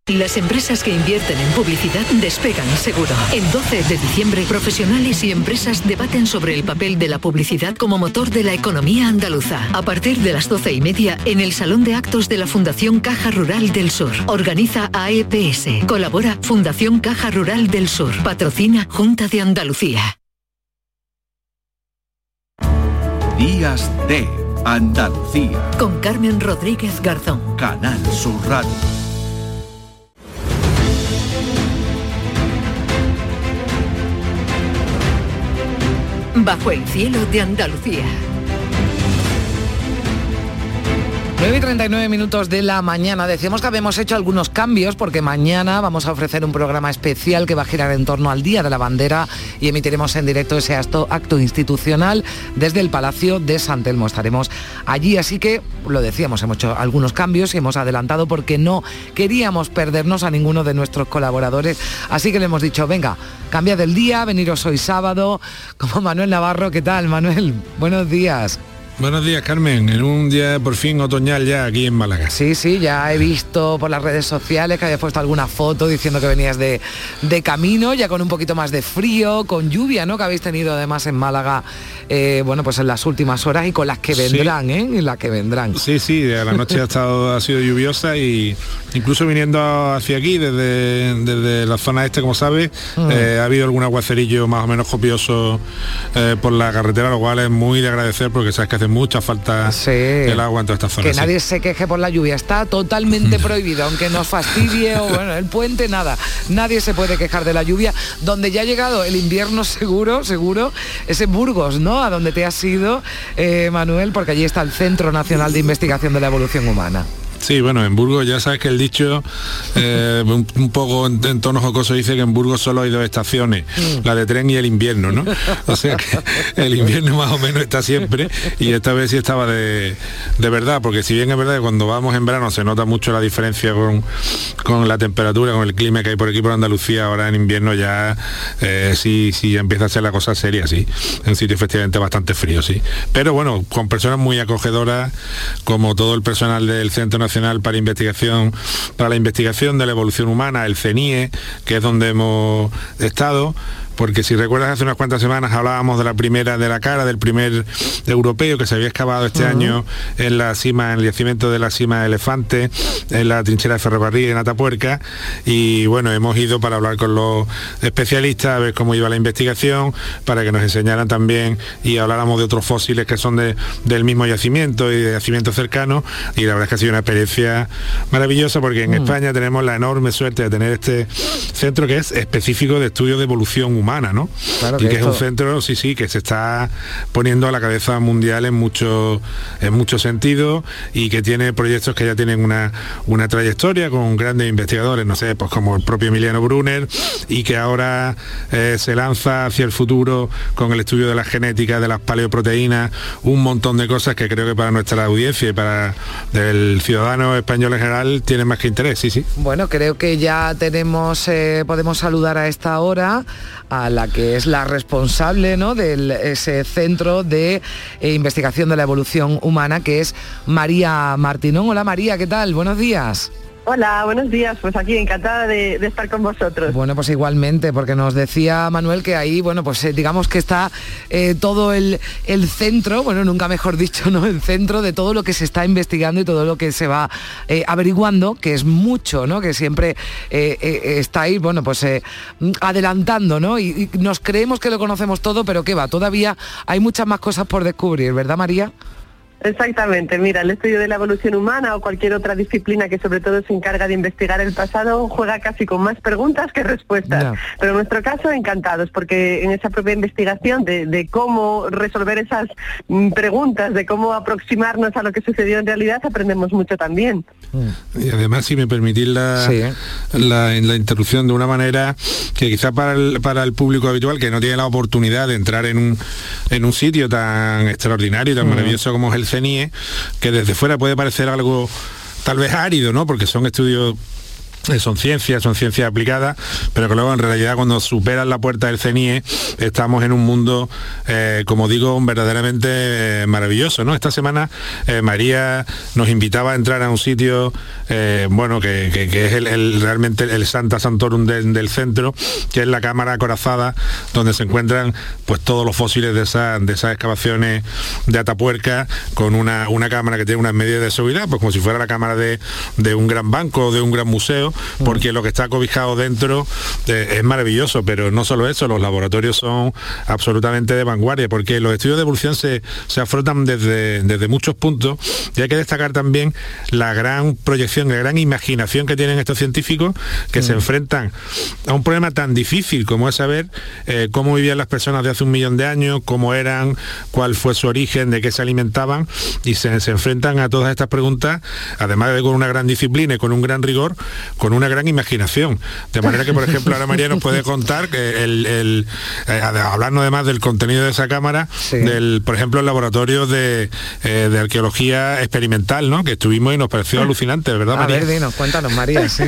Las empresas que invierten en publicidad despegan seguro. El 12 de diciembre, profesionales y empresas debaten sobre el papel de la publicidad como motor de la economía andaluza. A partir de las 12 y media, en el Salón de Actos de la Fundación Caja Rural del Sur. Organiza AEPS. Colabora Fundación Caja Rural del Sur. Patrocina Junta de Andalucía. Días de Andalucía. Con Carmen Rodríguez Garzón. Canal Sur Radio. Bajo el cielo de Andalucía. 9 y 39 minutos de la mañana. Decíamos que habíamos hecho algunos cambios porque mañana vamos a ofrecer un programa especial que va a girar en torno al Día de la Bandera y emitiremos en directo ese acto, institucional desde el Palacio de San Telmo. Estaremos allí, así que lo decíamos, hemos hecho algunos cambios y hemos adelantado porque no queríamos perdernos a ninguno de nuestros colaboradores. Así que le hemos dicho, venga, cambia del día, veniros hoy sábado, como Manuel Navarro. ¿Qué tal, Manuel? Buenos días. Buenos días, Carmen. En un día por fin otoñal ya aquí en Málaga. Sí, sí, ya he visto por las redes sociales que habías puesto alguna foto diciendo que venías de, de camino, ya con un poquito más de frío, con lluvia, ¿no? Que habéis tenido además en Málaga, eh, bueno, pues en las últimas horas y con las que vendrán, ¿eh? Y las que vendrán. Sí, sí, de la noche ha estado ha sido lluviosa y incluso viniendo hacia aquí desde, desde la zona este, como sabes, Mm. eh, ha habido algún aguacerillo más o menos copioso eh, por la carretera, lo cual es muy de agradecer porque sabes que hace mucha falta el agua en todas estas zonas. Que sí. nadie se queje por la lluvia, está totalmente prohibido, aunque nos fastidie o bueno, el puente, nada. Nadie se puede quejar de la lluvia. Donde ya ha llegado el invierno seguro, seguro, es en Burgos, ¿no? A donde te has ido, eh, Manuel, porque allí está el Centro Nacional de Investigación de la Evolución Humana. Sí, bueno, en Burgos ya sabes que el dicho, eh, un, un poco en, en tono jocoso, dice que en Burgos solo hay dos estaciones, la de tren y el invierno, ¿no? O sea que el invierno más o menos está siempre y esta vez sí estaba de, de verdad, porque si bien es verdad que cuando vamos en verano se nota mucho la diferencia con, con la temperatura, con el clima que hay por aquí por Andalucía, ahora en invierno ya eh, sí, sí empieza a ser la cosa seria, sí. En sitio efectivamente bastante frío, sí. Pero bueno, con personas muy acogedoras, como todo el personal del Centro Nacional para Investigación, para la Investigación de la Evolución Humana, el CENIE, que es donde hemos estado, porque si recuerdas hace unas cuantas semanas hablábamos de la primera de la cara, del primer europeo que se había excavado este año en la cima, en el yacimiento de la cima de Elefante, en la trinchera de ferrocarril en Atapuerca, y bueno, hemos ido para hablar con los especialistas, a ver cómo iba la investigación, para que nos enseñaran también y habláramos de otros fósiles que son de- del mismo yacimiento y de yacimientos cercanos, y la verdad es que ha sido una experiencia maravillosa porque en España tenemos la enorme suerte de tener este centro que es específico de estudio de evolución humana, ¿no? Claro y que que es un centro, sí, sí, que se está poniendo a la cabeza mundial en muchos en muchos sentidos y que tiene proyectos que ya tienen una, una trayectoria con grandes investigadores, no sé, pues como el propio Emiliano Brunner, y que ahora eh, se lanza hacia el futuro con el estudio de la genética, de las paleoproteínas, un montón de cosas que creo que para nuestra audiencia y para el ciudadano español en general tiene más que interés, sí, sí. Bueno, creo que ya tenemos, eh, podemos saludar a esta hora a la que es la responsable ¿no? de ese centro de eh, investigación de la evolución humana, que es María Martinón. Hola María, ¿qué tal? Buenos días. Hola, buenos días. Pues aquí encantada de, de estar con vosotros. Bueno, pues igualmente, porque nos decía Manuel que ahí, bueno, pues eh, digamos que está eh, todo el, centro, bueno, nunca mejor dicho, ¿no? El centro de todo lo que se está investigando y todo lo que se va eh, averiguando, que es mucho, ¿no? Que siempre está ahí, bueno, pues adelantando, ¿no? Y, y nos creemos que lo conocemos todo, pero ¿qué va? Todavía hay muchas más cosas por descubrir, ¿verdad, María? Exactamente, mira, el estudio de la evolución humana o cualquier otra disciplina que sobre todo se encarga de investigar el pasado juega casi con más preguntas que respuestas. Pero en nuestro caso encantados, porque en esa propia investigación de, de cómo resolver esas mm, preguntas, de cómo aproximarnos a lo que sucedió en realidad, aprendemos mucho también. Y además, si me permitís la, Sí, ¿eh? la, la interrupción de una manera que quizá para el, para el público habitual que no tiene la oportunidad de entrar en un, en un sitio tan extraordinario y tan Mm. maravilloso como es el CENIE, que desde fuera puede parecer algo tal vez árido, ¿no? Porque son estudios son ciencias, son ciencias aplicadas, pero que luego en realidad cuando superan la puerta del CENIE estamos en un mundo, eh, como digo, verdaderamente eh, maravilloso. ¿no? Esta semana eh, María nos invitaba a entrar a un sitio, eh, bueno, que, que- es el, realmente el Santa Santorum del centro, que es la cámara acorazada, donde se encuentran pues todos los fósiles de, esa- de esas excavaciones de Atapuerca, con una, una cámara que tiene unas medidas de seguridad, pues como si fuera la cámara de, de un gran banco o de un gran museo, porque lo que está cobijado dentro eh, es maravilloso, pero no solo eso, los laboratorios son absolutamente de vanguardia, porque los estudios de evolución se, se afrontan desde, desde muchos puntos y hay que destacar también la gran proyección, la gran imaginación que tienen estos científicos que se enfrentan a un problema tan difícil como es saber eh, cómo vivían las personas de hace un millón de años, cómo eran, cuál fue su origen, de qué se alimentaban y se, se enfrentan a todas estas preguntas, además de con una gran disciplina y con un gran rigor, con una gran imaginación. De manera que, por ejemplo, ahora María nos puede contar que el, el- eh, hablando además del contenido de esa cámara, del, por ejemplo, el laboratorio de, eh, de arqueología experimental, ¿no? Que estuvimos y nos pareció alucinante, ¿verdad, A María? ver, dinos, cuéntanos, María, sí.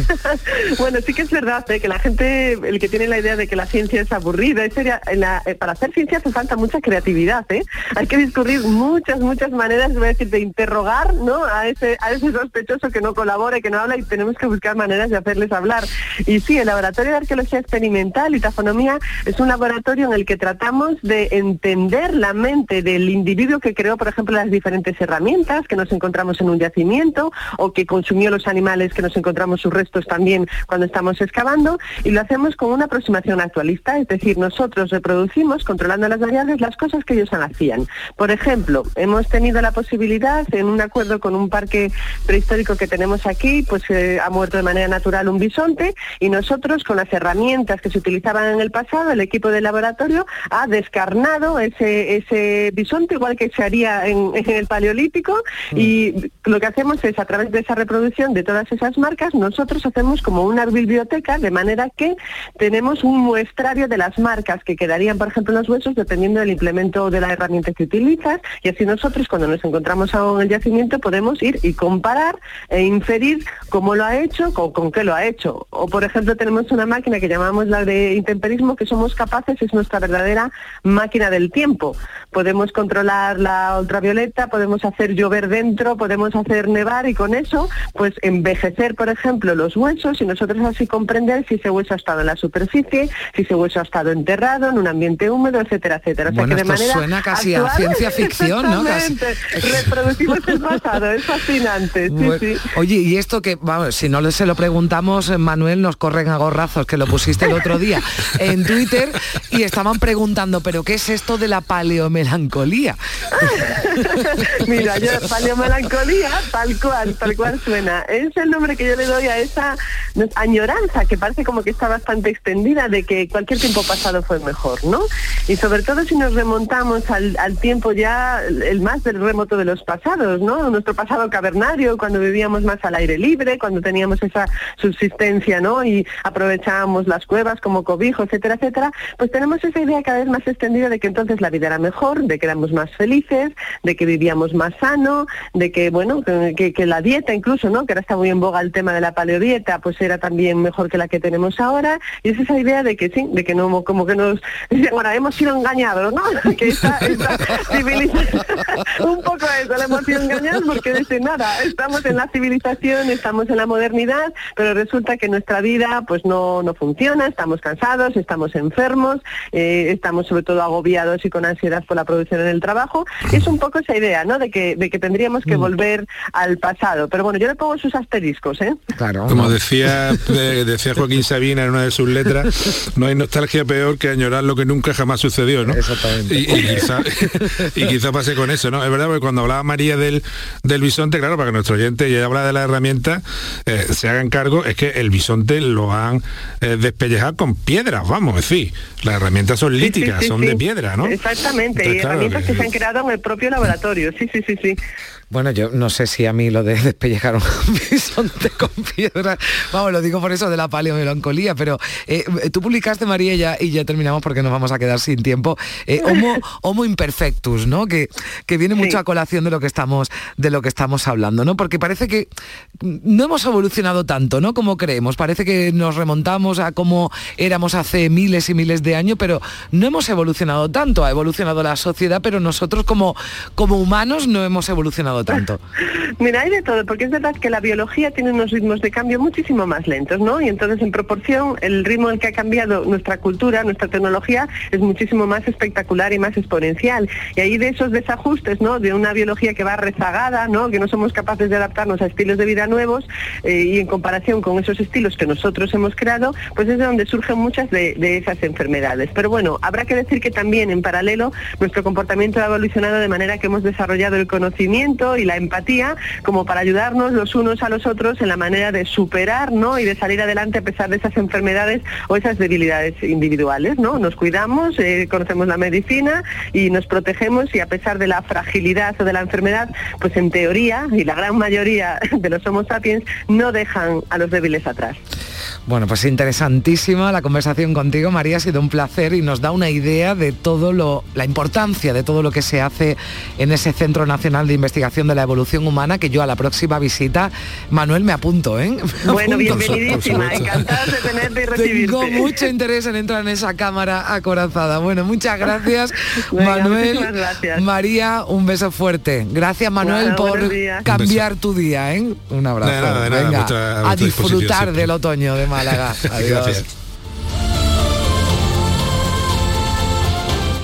bueno, sí que es verdad ¿eh? que la gente, el que tiene la idea de que la ciencia es aburrida, es seria- en la- eh, para hacer ciencia hace falta mucha creatividad, ¿eh? Hay que discurrir muchas, muchas maneras, voy a decir, de interrogar, ¿no? A ese, a ese sospechoso que no colabora y que no habla y tenemos que buscar maneras de hacerles hablar. Y sí, el Laboratorio de Arqueología Experimental y Tafonomía es un laboratorio en el que tratamos de entender la mente del individuo que creó, por ejemplo, las diferentes herramientas que nos encontramos en un yacimiento o que consumió los animales que nos encontramos sus restos también cuando estamos excavando y lo hacemos con una aproximación actualista, es decir, nosotros reproducimos, controlando las variables, las cosas que ellos hacían. Por ejemplo, hemos tenido la posibilidad, en un acuerdo con un parque prehistórico que tenemos aquí, pues eh, ha muerto de manera natural un bisonte y nosotros con las herramientas que se utilizaban en el pasado, el equipo del laboratorio ha descarnado ese, ese bisonte igual que se haría en, en el paleolítico y lo que hacemos es a través de esa reproducción de todas esas marcas, nosotros hacemos como una biblioteca de manera que tenemos un muestrario de las marcas que quedarían, por ejemplo, en los huesos dependiendo del implemento de la herramienta que utilizas y así nosotros cuando nos encontramos aún en el yacimiento podemos ir y comparar e inferir cómo lo ha hecho, con, con qué lo ha hecho. O por ejemplo tenemos una máquina que llamamos la de intemperismo que somos capaces, es nuestra verdadera máquina del tiempo. Podemos controlar la ultravioleta, podemos hacer llover dentro, podemos hacer nevar y con eso pues envejecer por ejemplo los huesos y nosotros así comprender si ese hueso ha estado en la superficie, si ese hueso ha estado enterrado en un ambiente húmedo, etcétera, etcétera. O sea Bueno, que de esto manera suena casi a ciencia ficción, ¿no? Casi. Reproducimos el pasado, es fascinante. Sí, Bueno, sí. Oye, y esto que, vamos, si no se lo preguntamos, eh, Manuel, nos corren a gorrazos, que lo pusiste el otro día en Twitter y estaban preguntando, ¿pero qué es esto de la paleomelancolía? Mira, yo paleomelancolía, tal cual, tal cual suena. Es el nombre que yo le doy a esa añoranza que parece como que está bastante extendida de que cualquier tiempo pasado fue mejor, ¿no? Y sobre todo si nos remontamos al, al tiempo ya el más del remoto de los pasados, ¿no? Nuestro pasado cavernario, cuando vivíamos más al aire libre, cuando teníamos esa subsistencia, ¿no? Y aprovechábamos las cuevas como cobijo, etcétera, etcétera, pues tenemos esa idea cada vez más extendida de que entonces la vida era mejor, de que éramos más felices, de que vivíamos más sano, de que, bueno, que, que- la dieta incluso, ¿no? Que ahora está muy en boga el tema de la paleodieta, pues era también mejor que la que tenemos ahora. Y es esa idea de que sí, de que no, como que nos, bueno, hemos sido engañados, ¿no? Que esta, esta civilización, un poco eso, la hemos sido engañados porque dice nada, estamos en la civilización, estamos en la modernidad, pero resulta que nuestra vida pues no, no funciona, estamos cansados, estamos enfermos, eh, estamos sobre todo agobiados y con ansiedad por la producción en el trabajo. Y es un poco esa idea, ¿no? De que, de que tendríamos que volver al pasado. Pero bueno, yo le pongo sus asteriscos, ¿eh? Claro. Como decía, decía Joaquín Sabina en una de sus letras, no hay nostalgia peor que añorar lo que nunca jamás sucedió, ¿no? Exactamente. Y, y quizá, y quizá pase con eso, ¿no? Es verdad, porque cuando hablaba María del, del bisonte, claro, para que nuestro oyente ya habla de la herramienta, eh, se hagan cargo, es que el bisonte lo han eh, despellejado con piedras, vamos, es decir, las herramientas son líticas, Sí, sí, son de piedra, ¿no? Exactamente, Entonces, y claro, herramientas que- que se han creado en el propio laboratorio. Sí, sí, sí, sí. Bueno, yo no sé si a mí lo de despellejar un bisonte con piedra, vamos, lo digo por eso de la paleomelancolía, pero eh, tú publicaste, María, y ya, y ya terminamos porque nos vamos a quedar sin tiempo, eh, homo, homo imperfectus, ¿no? Que, que viene mucho a colación de lo que estamos, de lo que estamos hablando, ¿no? Porque parece que no hemos evolucionado tanto, ¿no? Como creemos. Parece que nos remontamos a cómo éramos hace miles y miles de años, pero no hemos evolucionado tanto. Ha evolucionado la sociedad, pero nosotros como, como humanos no hemos evolucionado tanto. Mira, hay de todo, porque es verdad que la biología tiene unos ritmos de cambio muchísimo más lentos, ¿no? Y entonces, en proporción, el ritmo en que ha cambiado nuestra cultura, nuestra tecnología, es muchísimo más espectacular y más exponencial. Y ahí de esos desajustes, ¿no? De una biología que va rezagada, ¿no? Que no somos capaces de adaptarnos a estilos de vida nuevos eh, y en comparación con esos estilos que nosotros hemos creado, pues es de donde surgen muchas de, de esas enfermedades. Pero bueno, habrá que decir que también en paralelo nuestro comportamiento ha evolucionado de manera que hemos desarrollado el conocimiento, y la empatía como para ayudarnos los unos a los otros en la manera de superar ¿no? y de salir adelante a pesar de esas enfermedades o esas debilidades individuales. ¿no? Nos cuidamos, eh, conocemos la medicina y nos protegemos y a pesar de la fragilidad o de la enfermedad, pues en teoría y la gran mayoría de los Homo sapiens no dejan a los débiles atrás. Bueno, pues interesantísima la conversación contigo, María, ha sido un placer y nos da una idea de todo lo, la importancia de todo lo que se hace en ese Centro Nacional de Investigación de la Evolución Humana, que yo a la próxima visita, Manuel, me apunto, ¿eh? Me Bueno, apunto. bienvenidísima, encantada de tenerte y recibirte. Tengo mucho interés en entrar en esa cámara acorazada. Bueno, muchas gracias, Venga, Manuel. gracias. María, un beso fuerte. Gracias, Manuel, por cambiar tu día, ¿eh? Un abrazo. De nada, de nada, Venga, a disfrutar siempre. del otoño de Málaga. Adiós. Gracias.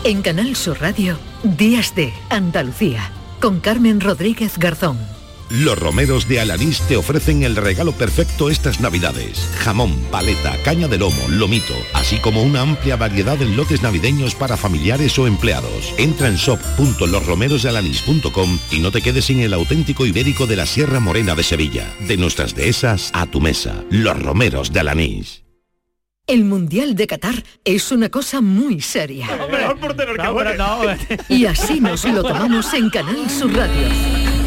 En Canal Sur Radio, Días de Andalucía, con Carmen Rodríguez Garzón. Los romeros de Alanís te ofrecen el regalo perfecto estas navidades. Jamón, paleta, caña de lomo, lomito, así como una amplia variedad en lotes navideños para familiares o empleados. Entra en shop.losromerosdealanís.com y no te quedes sin el auténtico ibérico de la Sierra Morena de Sevilla. De nuestras dehesas a tu mesa. Los romeros de Alanís. El Mundial de Qatar es una cosa muy seria. Y así nos lo tomamos en Canal Sur Radio.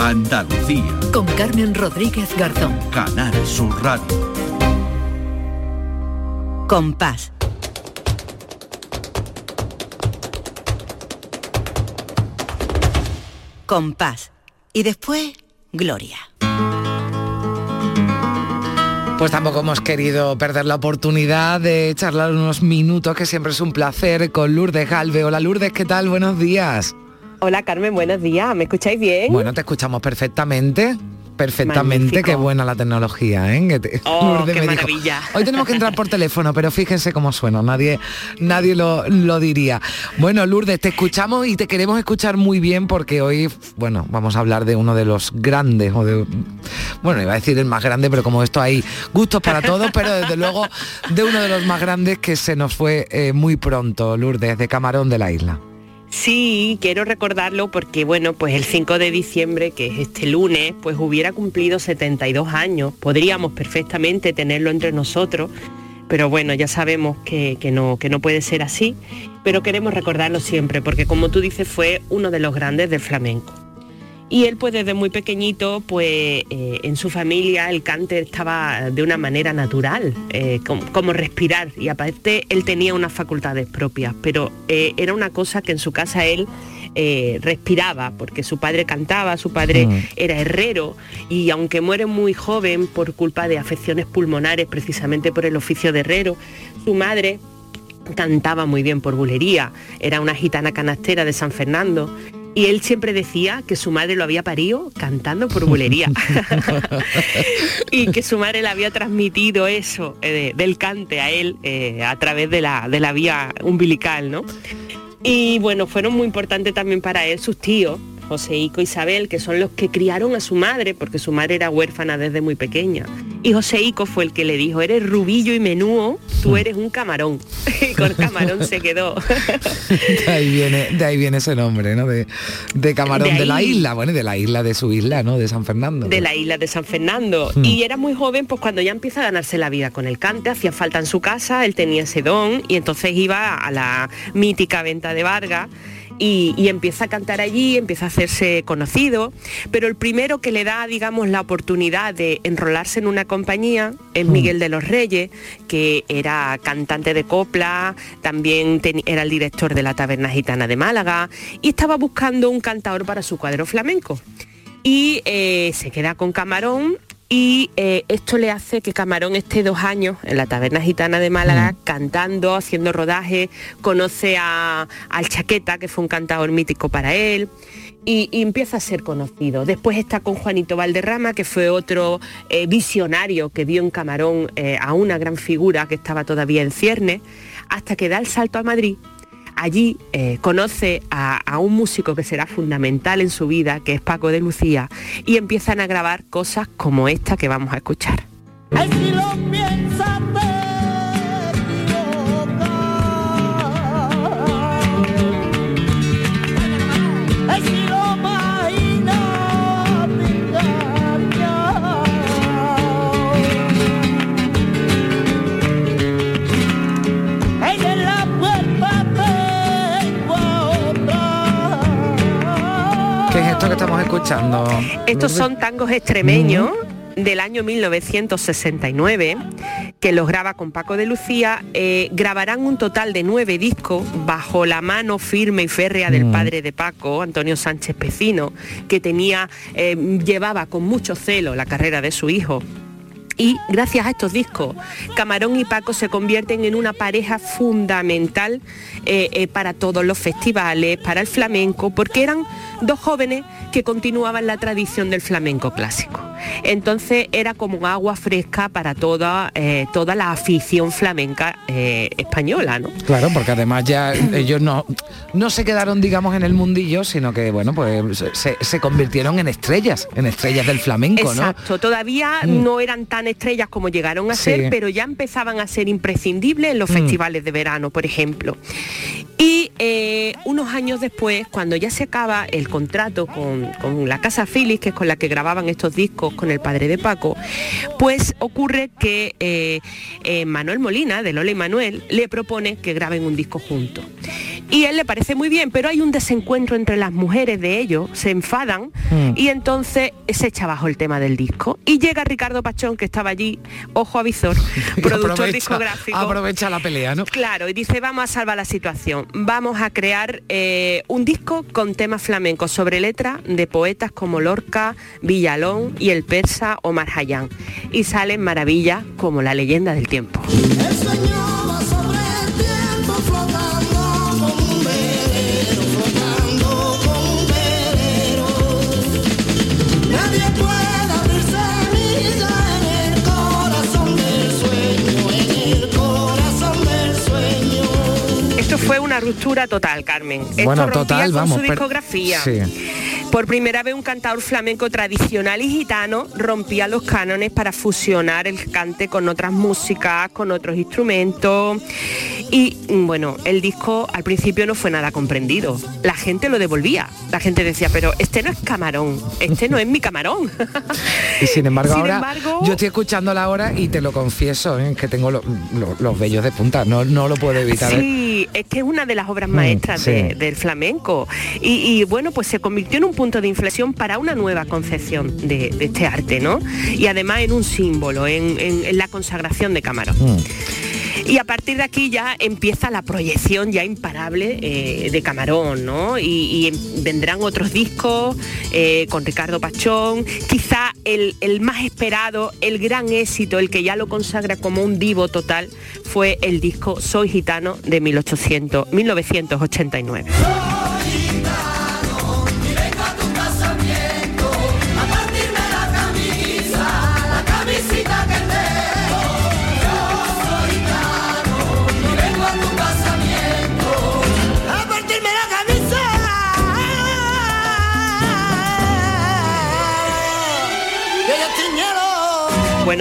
Andalucía. Con Carmen Rodríguez Garzón. Canal Sur Radio. Compás. Compás. Y después, Gloria. Pues tampoco hemos querido perder la oportunidad de charlar unos minutos, que siempre es un placer, con Lourdes Galve. Hola Lourdes, ¿qué tal? Buenos días. Hola Carmen, buenos días. ¿Me escucháis bien? Bueno, te escuchamos perfectamente. Perfectamente, Magnífico. qué buena la tecnología, ¿eh? Te- Oh, Lourdes qué dijo, maravilla. Hoy tenemos que entrar por teléfono, pero fíjense cómo suena, nadie, nadie lo, lo diría. Bueno, Lourdes, te escuchamos y te queremos escuchar muy bien porque hoy, bueno, vamos a hablar de uno de los grandes, o de, bueno, iba a decir el más grande, pero como esto hay gustos para todos, pero desde luego de uno de los más grandes que se nos fue eh, muy pronto, Lourdes, de Camarón de la Isla. Sí, quiero recordarlo porque, bueno, pues el 5 de diciembre, que es este lunes, pues hubiera cumplido 72 años. Podríamos perfectamente tenerlo entre nosotros, pero bueno, ya sabemos que, que no, que no puede ser así. Pero queremos recordarlo siempre, porque como tú dices, fue uno de los grandes del flamenco. Y él pues desde muy pequeñito, pues eh, en su familia el cante estaba de una manera natural, eh, como, como respirar. Y aparte él tenía unas facultades propias, pero eh, era una cosa que en su casa él respiraba, porque su padre cantaba, su padre Mm. era herrero y aunque muere muy joven por culpa de afecciones pulmonares, precisamente por el oficio de herrero, su madre cantaba muy bien por bulería, era una gitana canastera de San Fernando. Y él siempre decía que su madre lo había parido cantando por bulería. y que su madre le había transmitido eso eh, de- del cante a él eh, a través de la, de la vía umbilical, ¿no? Y bueno, fueron muy importantes también para él sus tíos, Joseico y Isabel, que son los que criaron a su madre, porque su madre era huérfana desde muy pequeña. Y Joseico fue el que le dijo, eres rubillo y menúo, tú eres un camarón. y con camarón se quedó. De ahí viene, de ahí viene ese nombre, ¿no? De, de Camarón De de, la isla, bueno, de la isla de su isla, ¿no? De San Fernando. de la isla de San Fernando. Mm. Y era muy joven, pues cuando ya empieza a ganarse la vida con el cante, hacía falta en su casa, él tenía ese don y entonces iba a la mítica venta de Vargas. Y, y empieza a cantar allí, empieza a hacerse conocido, pero el primero que le da, digamos, la oportunidad de enrolarse en una compañía es Miguel de los Reyes, que era cantante de copla, también era el director de la Taberna Gitana de Málaga y estaba buscando un cantador para su cuadro flamenco. Y eh, se queda con Camarón y eh, esto le hace que Camarón esté dos años en la taberna gitana de Málaga cantando, haciendo rodaje, conoce a, al Chaqueta, que fue un cantador mítico para él, y, y empieza a ser conocido. Después está con Juanito Valderrama, que fue otro eh, visionario que vio en Camarón eh, a una gran figura que estaba todavía en cierne, hasta que da el salto a Madrid. Allí eh, conoce a, un músico que será fundamental en su vida, que es Paco de Lucía, y empiezan a grabar cosas como esta que vamos a escuchar. ¿Qué es esto que estamos escuchando? Estos son tangos extremeños del año 1969 que los graba con Paco de Lucía. Eh, grabarán un total de nueve discos bajo la mano firme y férrea del Mm. padre de Paco, Antonio Sánchez Pecino, que tenía, eh, llevaba con mucho celo la carrera de su hijo. Y gracias a estos discos, Camarón y Paco se convierten en una pareja fundamental eh, eh, para todos los festivales, para el flamenco, porque eran dos jóvenes que continuaban la tradición del flamenco clásico. Entonces era como agua fresca para toda, eh, toda la afición flamenca eh, española, ¿no? Claro, porque además ya ellos no, no se quedaron, digamos, en el mundillo, sino que, bueno, pues se, se convirtieron en estrellas, en estrellas del flamenco, ¿no? Exacto, todavía Mm. no eran tan estrellas como llegaron a Sí. ser, pero ya empezaban a ser imprescindibles en los Mm. festivales de verano, por ejemplo. Y eh, unos años después, cuando ya se acaba el contrato con, con la Casa Philips, que es con la que grababan estos discos con el padre de Paco, pues ocurre que eh, eh, Manuel Molina, de Lola y Manuel, le propone que graben un disco juntos. Y él le parece muy bien, pero hay un desencuentro entre las mujeres de ellos, se enfadan Mm. y entonces se echa abajo el tema del disco. Y llega Ricardo Pachón, que estaba allí, ojo a visor, productor Aprovecha- discográfico. Aprovecha la pelea, ¿no? Claro, y dice, vamos a salvar la situación. Vamos a crear eh, un disco con temas flamencos sobre letra de poetas como Lorca, Villalón y el persa Omar Hayán. Y salen maravillas como la leyenda del tiempo. Una ruptura total, Carmen. Esto Bueno, rompía total, con vamos, su pero- discografía. Sí. Por primera vez un cantador flamenco tradicional y gitano rompía los cánones para fusionar el cante con otras músicas, con otros instrumentos. Y mm, bueno, el disco al principio no fue nada comprendido. La gente lo devolvía. La gente decía, pero este no es camarón, este no es mi camarón. Y sin embargo, Sin ahora embargo- yo estoy escuchándola ahora y te lo confieso, ¿eh? que tengo lo- lo- los vellos de punta, no, no lo puedo evitar. ¿eh? Sí, es que es una de las obras Mm, maestras sí. de- del flamenco. Y, y, bueno, pues se convirtió en un punto de inflexión para una nueva concepción de, de este arte, ¿no? Y además en un símbolo, en, en- en la consagración de Camarón. Mm. Y a partir de aquí ya empieza la proyección ya imparable eh, de Camarón, ¿no? Y, y vendrán otros discos eh, con Ricardo Pachón, quizá el, el más esperado, el gran éxito, el que ya lo consagra como un divo total, fue el disco Soy Gitano de 1800, 1989.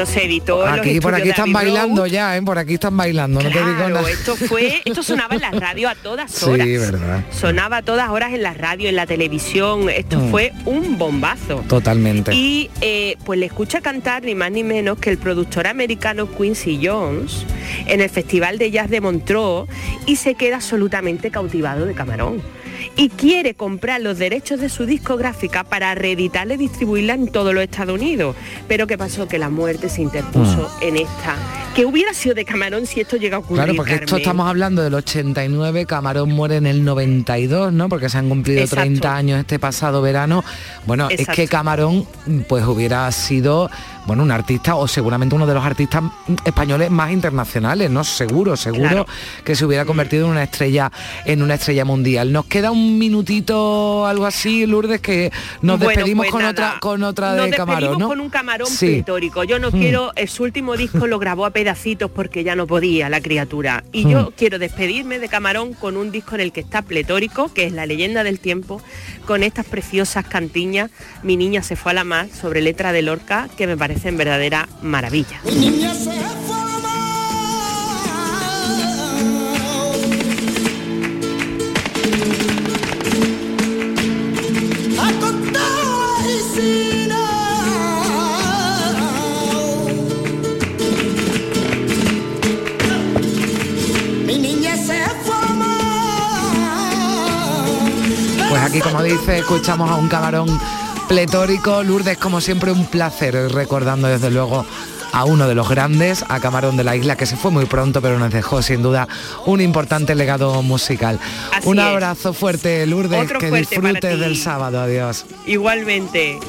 Bueno, se editó los por aquí están bailando ya, ¿eh? por aquí están bailando, no te digo nada. esto fue, esto sonaba en la radio a todas Sí, horas. verdad. Sonaba a todas horas en la radio, en la televisión. Esto Mm. fue un bombazo. Totalmente. Y eh, pues le escucha cantar ni más ni menos que el productor americano Quincy Jones en el Festival de Jazz de Montreux y se queda absolutamente cautivado de Camarón. Y quiere comprar los derechos de su discográfica para reeditarla y distribuirla en todos los Estados Unidos. Pero ¿qué pasó? Que la muerte se interpuso en esta. Que hubiera sido de Camarón si esto llega a ocurrir. Claro, porque esto estamos hablando del 89, Camarón muere en el 92, ¿no? Porque se han cumplido Exacto. 30 años este pasado verano. Bueno, es que Camarón pues hubiera sido bueno, un artista o seguramente uno de los artistas españoles más internacionales, ¿no? Seguro, seguro Claro. que se hubiera convertido en una estrella, en una estrella mundial. Nos queda un minutito, algo así, Lourdes, que nos Bueno, despedimos pues con nada, otra, con otra Nos de Camarón, ¿no? con un camarón Sí. pletórico. Yo no Mm. quiero, su último disco lo grabó a pedacitos porque ya no podía la criatura. Y Mm. yo quiero despedirme de Camarón con un disco en el que está pletórico, que es La leyenda del tiempo, con estas preciosas cantiñas, Mi niña se fue a la mar, sobre letra de Lorca, que me parecen verdadera maravilla. Pues aquí, como dice, escuchamos a un camarón pletórico. Lourdes, como siempre, un placer recordando desde luego a uno de los grandes, a Camarón de la Isla, que se fue muy pronto, pero nos dejó sin duda un importante legado musical. Así un es. abrazo fuerte, Lourdes, Otro que fuerte disfrutes del sábado. Adiós. Igualmente.